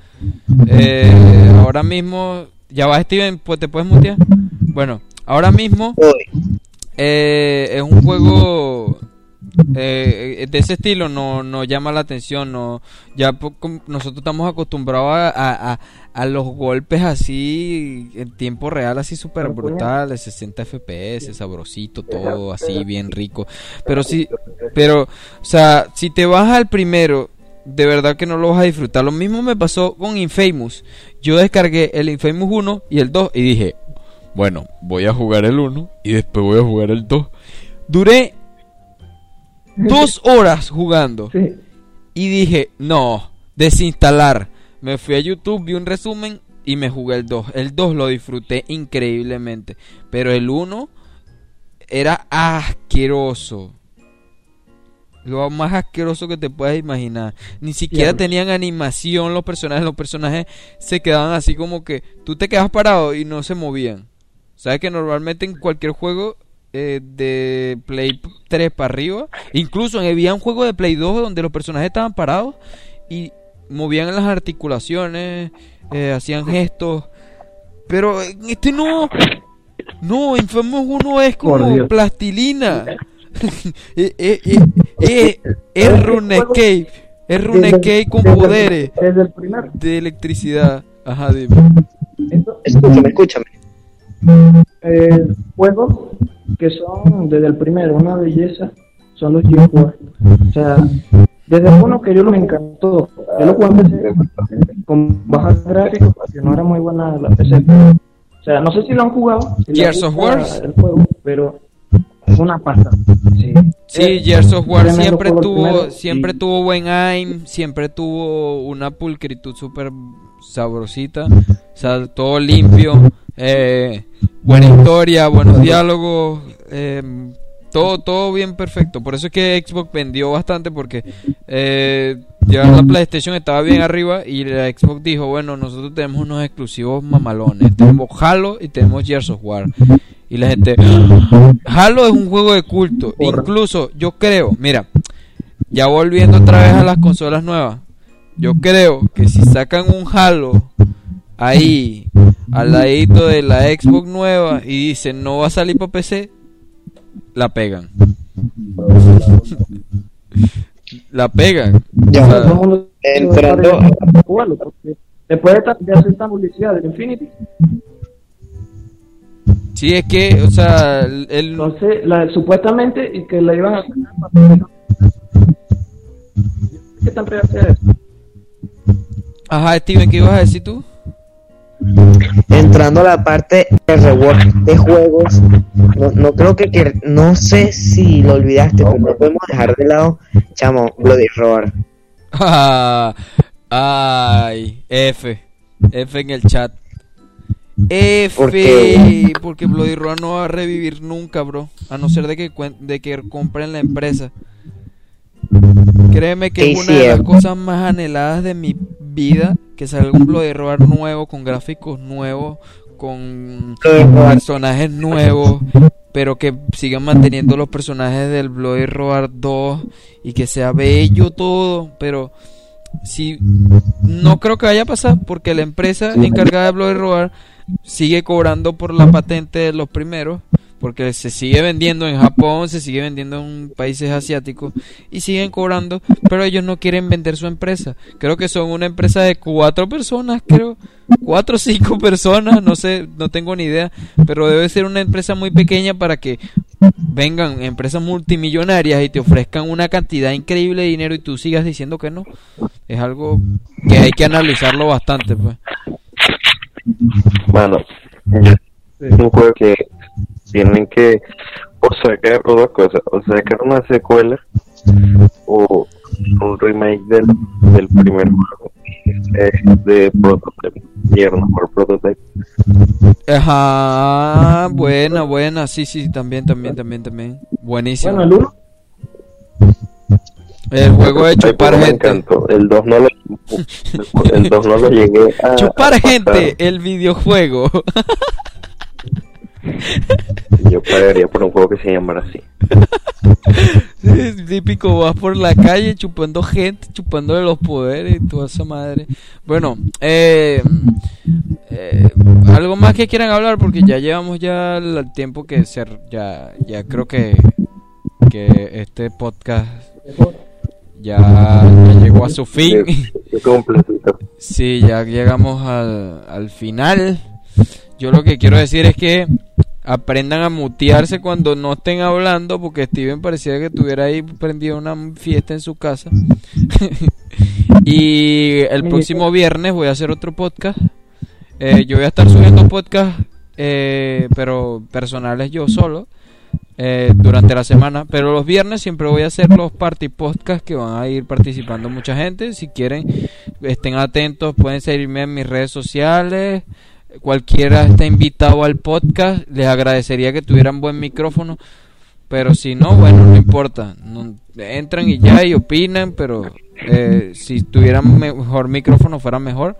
S1: eh, ahora mismo, ya va Steven, pues te puedes mutear. Bueno, ahora mismo eh, es un juego eh, de ese estilo no, no llama la atención no ya nosotros estamos acostumbrados a, a- a- a los golpes así en tiempo real así súper brutal de 60 fps sabrosito todo así bien rico. Pero sí pero o sea si te vas al primero de verdad que no lo vas a disfrutar lo mismo me pasó con Infamous yo descargué el Infamous 1 y el 2 y dije bueno voy a jugar el 1 y después voy a jugar el 2 duré dos horas jugando
S8: Sí.
S1: y dije, no, desinstalar. Me fui a YouTube, vi un resumen y me jugué el 2. El 2 lo disfruté increíblemente, pero el 1 era asqueroso. Lo más asqueroso que te puedas imaginar. Ni siquiera tenían animación los personajes. Los personajes se quedaban así como que tú te quedas parado y no se movían. Sabes que normalmente en cualquier juego eh, de Play 3 para arriba, incluso había un juego de Play 2 donde los personajes estaban parados y movían las articulaciones, eh, hacían gestos, pero en este no, no, Infamous 1 es como plastilina. Eh, eh, eh, es RuneScape, es RuneScape con poderes
S8: Desde el primer.
S1: de electricidad. Ajá, dime.
S4: Escúchame, escúchame.
S8: eh, juegos que son desde el primero una belleza son los War. O sea, desde el uno que yo me encantó. Yo lo jugué en PC con bajas gráficas porque no era muy buena la PC. O sea, no sé si lo han jugado. si
S1: Gears of War.
S8: El juego, pero una pasta. Sí,
S1: Sí,
S8: Es
S1: Gears of War siempre tuvo, siempre
S8: y-
S1: tuvo buen aim, siempre tuvo una pulcritud súper sabrosita, o sea, todo limpio, eh, buena historia, buenos diálogos, eh, todo, todo bien perfecto. Por eso es que Xbox vendió bastante porque eh, ya la PlayStation estaba bien arriba y la Xbox dijo, bueno, nosotros tenemos unos exclusivos mamalones, tenemos Halo y tenemos Gears of War. Y la gente, Halo es un juego de culto. Incluso yo creo, mira, ya volviendo otra vez a las consolas nuevas, yo creo que si sacan un Halo ahí al ladito de la Xbox nueva y dicen no va a salir para PC, la pegan. la pegan.
S4: Ya,
S1: O sea,
S4: entrando-
S8: después de, ta- de hacer esta publicidad del Infinity,
S1: sí, es que, o sea, el,
S8: entonces la, supuestamente y que la iban a. ¿Qué tan real sea eso?
S1: ajá, Steven, ¿qué ibas a decir tú?
S4: entrando a la parte de reward de juegos, no, no creo que, que- no sé si lo olvidaste, pero no podemos dejar de lado, chamo, Bloody Roar.
S1: Ah, Ay, F. F en el chat. F.
S4: ¿Por qué?
S1: Porque Bloody Roar no va a revivir nunca, bro. A no ser de que, de que compren la empresa. Créeme que es una de las cosas más anheladas de mi vida. Que salga un Bloody Roar nuevo, con gráficos nuevos, con personajes nuevos, pero que sigan manteniendo los personajes del Bloody Roar 2 y que sea bello todo, pero si no creo que vaya a pasar porque la empresa encargada de Bloody Roar sigue cobrando por la patente de los primeros porque se sigue vendiendo en Japón, se sigue vendiendo en países asiáticos y siguen cobrando, pero ellos no quieren vender su empresa. Creo que son una empresa de cuatro personas, creo, cuatro o cinco personas, no sé, no tengo ni idea, pero debe ser una empresa muy pequeña para que vengan empresas multimillonarias y te ofrezcan una cantidad increíble de dinero y tú sigas diciendo que no. Es algo que hay que analizarlo bastante, pues.
S2: Es un juego que tienen que o sacar o dos cosas, o sacar una secuela o un remake del, del primer juego eh, de Prototype, a jugar Prototype.
S1: Ajá, buena, buena, sí, sí, también, también, también, también. Buenísimo.
S8: Bueno, el uno,
S1: El juego de chupar
S2: me
S1: gente.
S2: encantó. El 2 no lo, el 2 no lo llegué a
S1: Chupar
S2: a
S1: gente, el videojuego.
S2: Yo pagaría por un juego que se llamara así.
S1: Sí, típico, vas por la calle chupando gente, chupando de los poderes y toda esa madre. Bueno, eh, eh, algo más que quieran hablar porque ya llevamos ya el tiempo que ser, ya, ya creo que, que este podcast ya, llegó a su fin. Sí, ya llegamos al, al final. Yo lo que quiero decir es que aprendan a mutearse cuando no estén hablando, porque Steven parecía que estuviera ahí prendido una fiesta en su casa. y el próximo viernes voy a hacer otro podcast. Eh, yo voy a estar subiendo podcast, eh, pero personales yo solo. Eh, durante la semana, pero los viernes siempre voy a hacer los party podcast que van a ir participando mucha gente. Si quieren, estén atentos, pueden seguirme en mis redes sociales, cualquiera está invitado al podcast. Les agradecería que tuvieran buen micrófono. Pero si no, bueno, no importa. entran y ya y opinan, pero eh, si tuvieran mejor micrófono fuera mejor.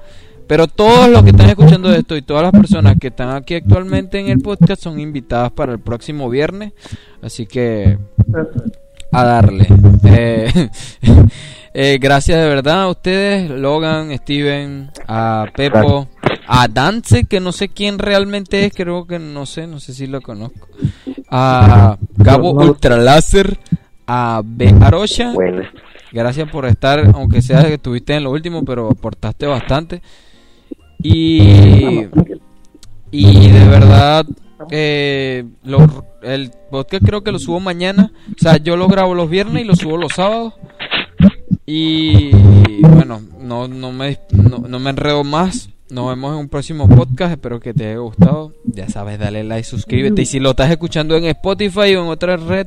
S1: Pero todos los que están escuchando esto y todas las personas que están aquí actualmente en el podcast son invitadas para el próximo viernes. Así que a darle. Eh, eh, gracias de verdad a ustedes, Logan, Steven, a Pepo a Dance, que no sé quién realmente es, creo que no sé, no sé si lo conozco, a Gabo Ultraláser, a B. Arocha. Gracias por estar, aunque sea que estuviste en lo último, pero aportaste bastante. Y, y de verdad, eh, el podcast creo que lo subo mañana. O sea, yo lo grabo los viernes y lo subo los sábados. Y bueno, no, no, me, no me enredo más. Nos vemos en un próximo podcast. Espero que te haya gustado. Ya sabes, dale like, suscríbete. Y si lo estás escuchando en Spotify o en otra red,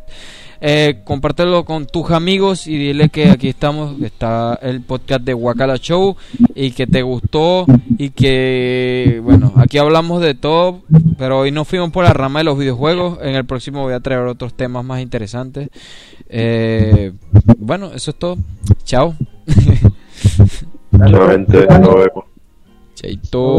S1: eh, compártelo con tus amigos y dile que aquí estamos. Está el podcast de Wakala Show y que te gustó. Y que, bueno, aquí hablamos de todo. Pero hoy no fuimos por la rama de los videojuegos. En el próximo voy a traer otros temas más interesantes. Eh, bueno, eso es todo. Chao.
S2: Chao, gente. Chaito.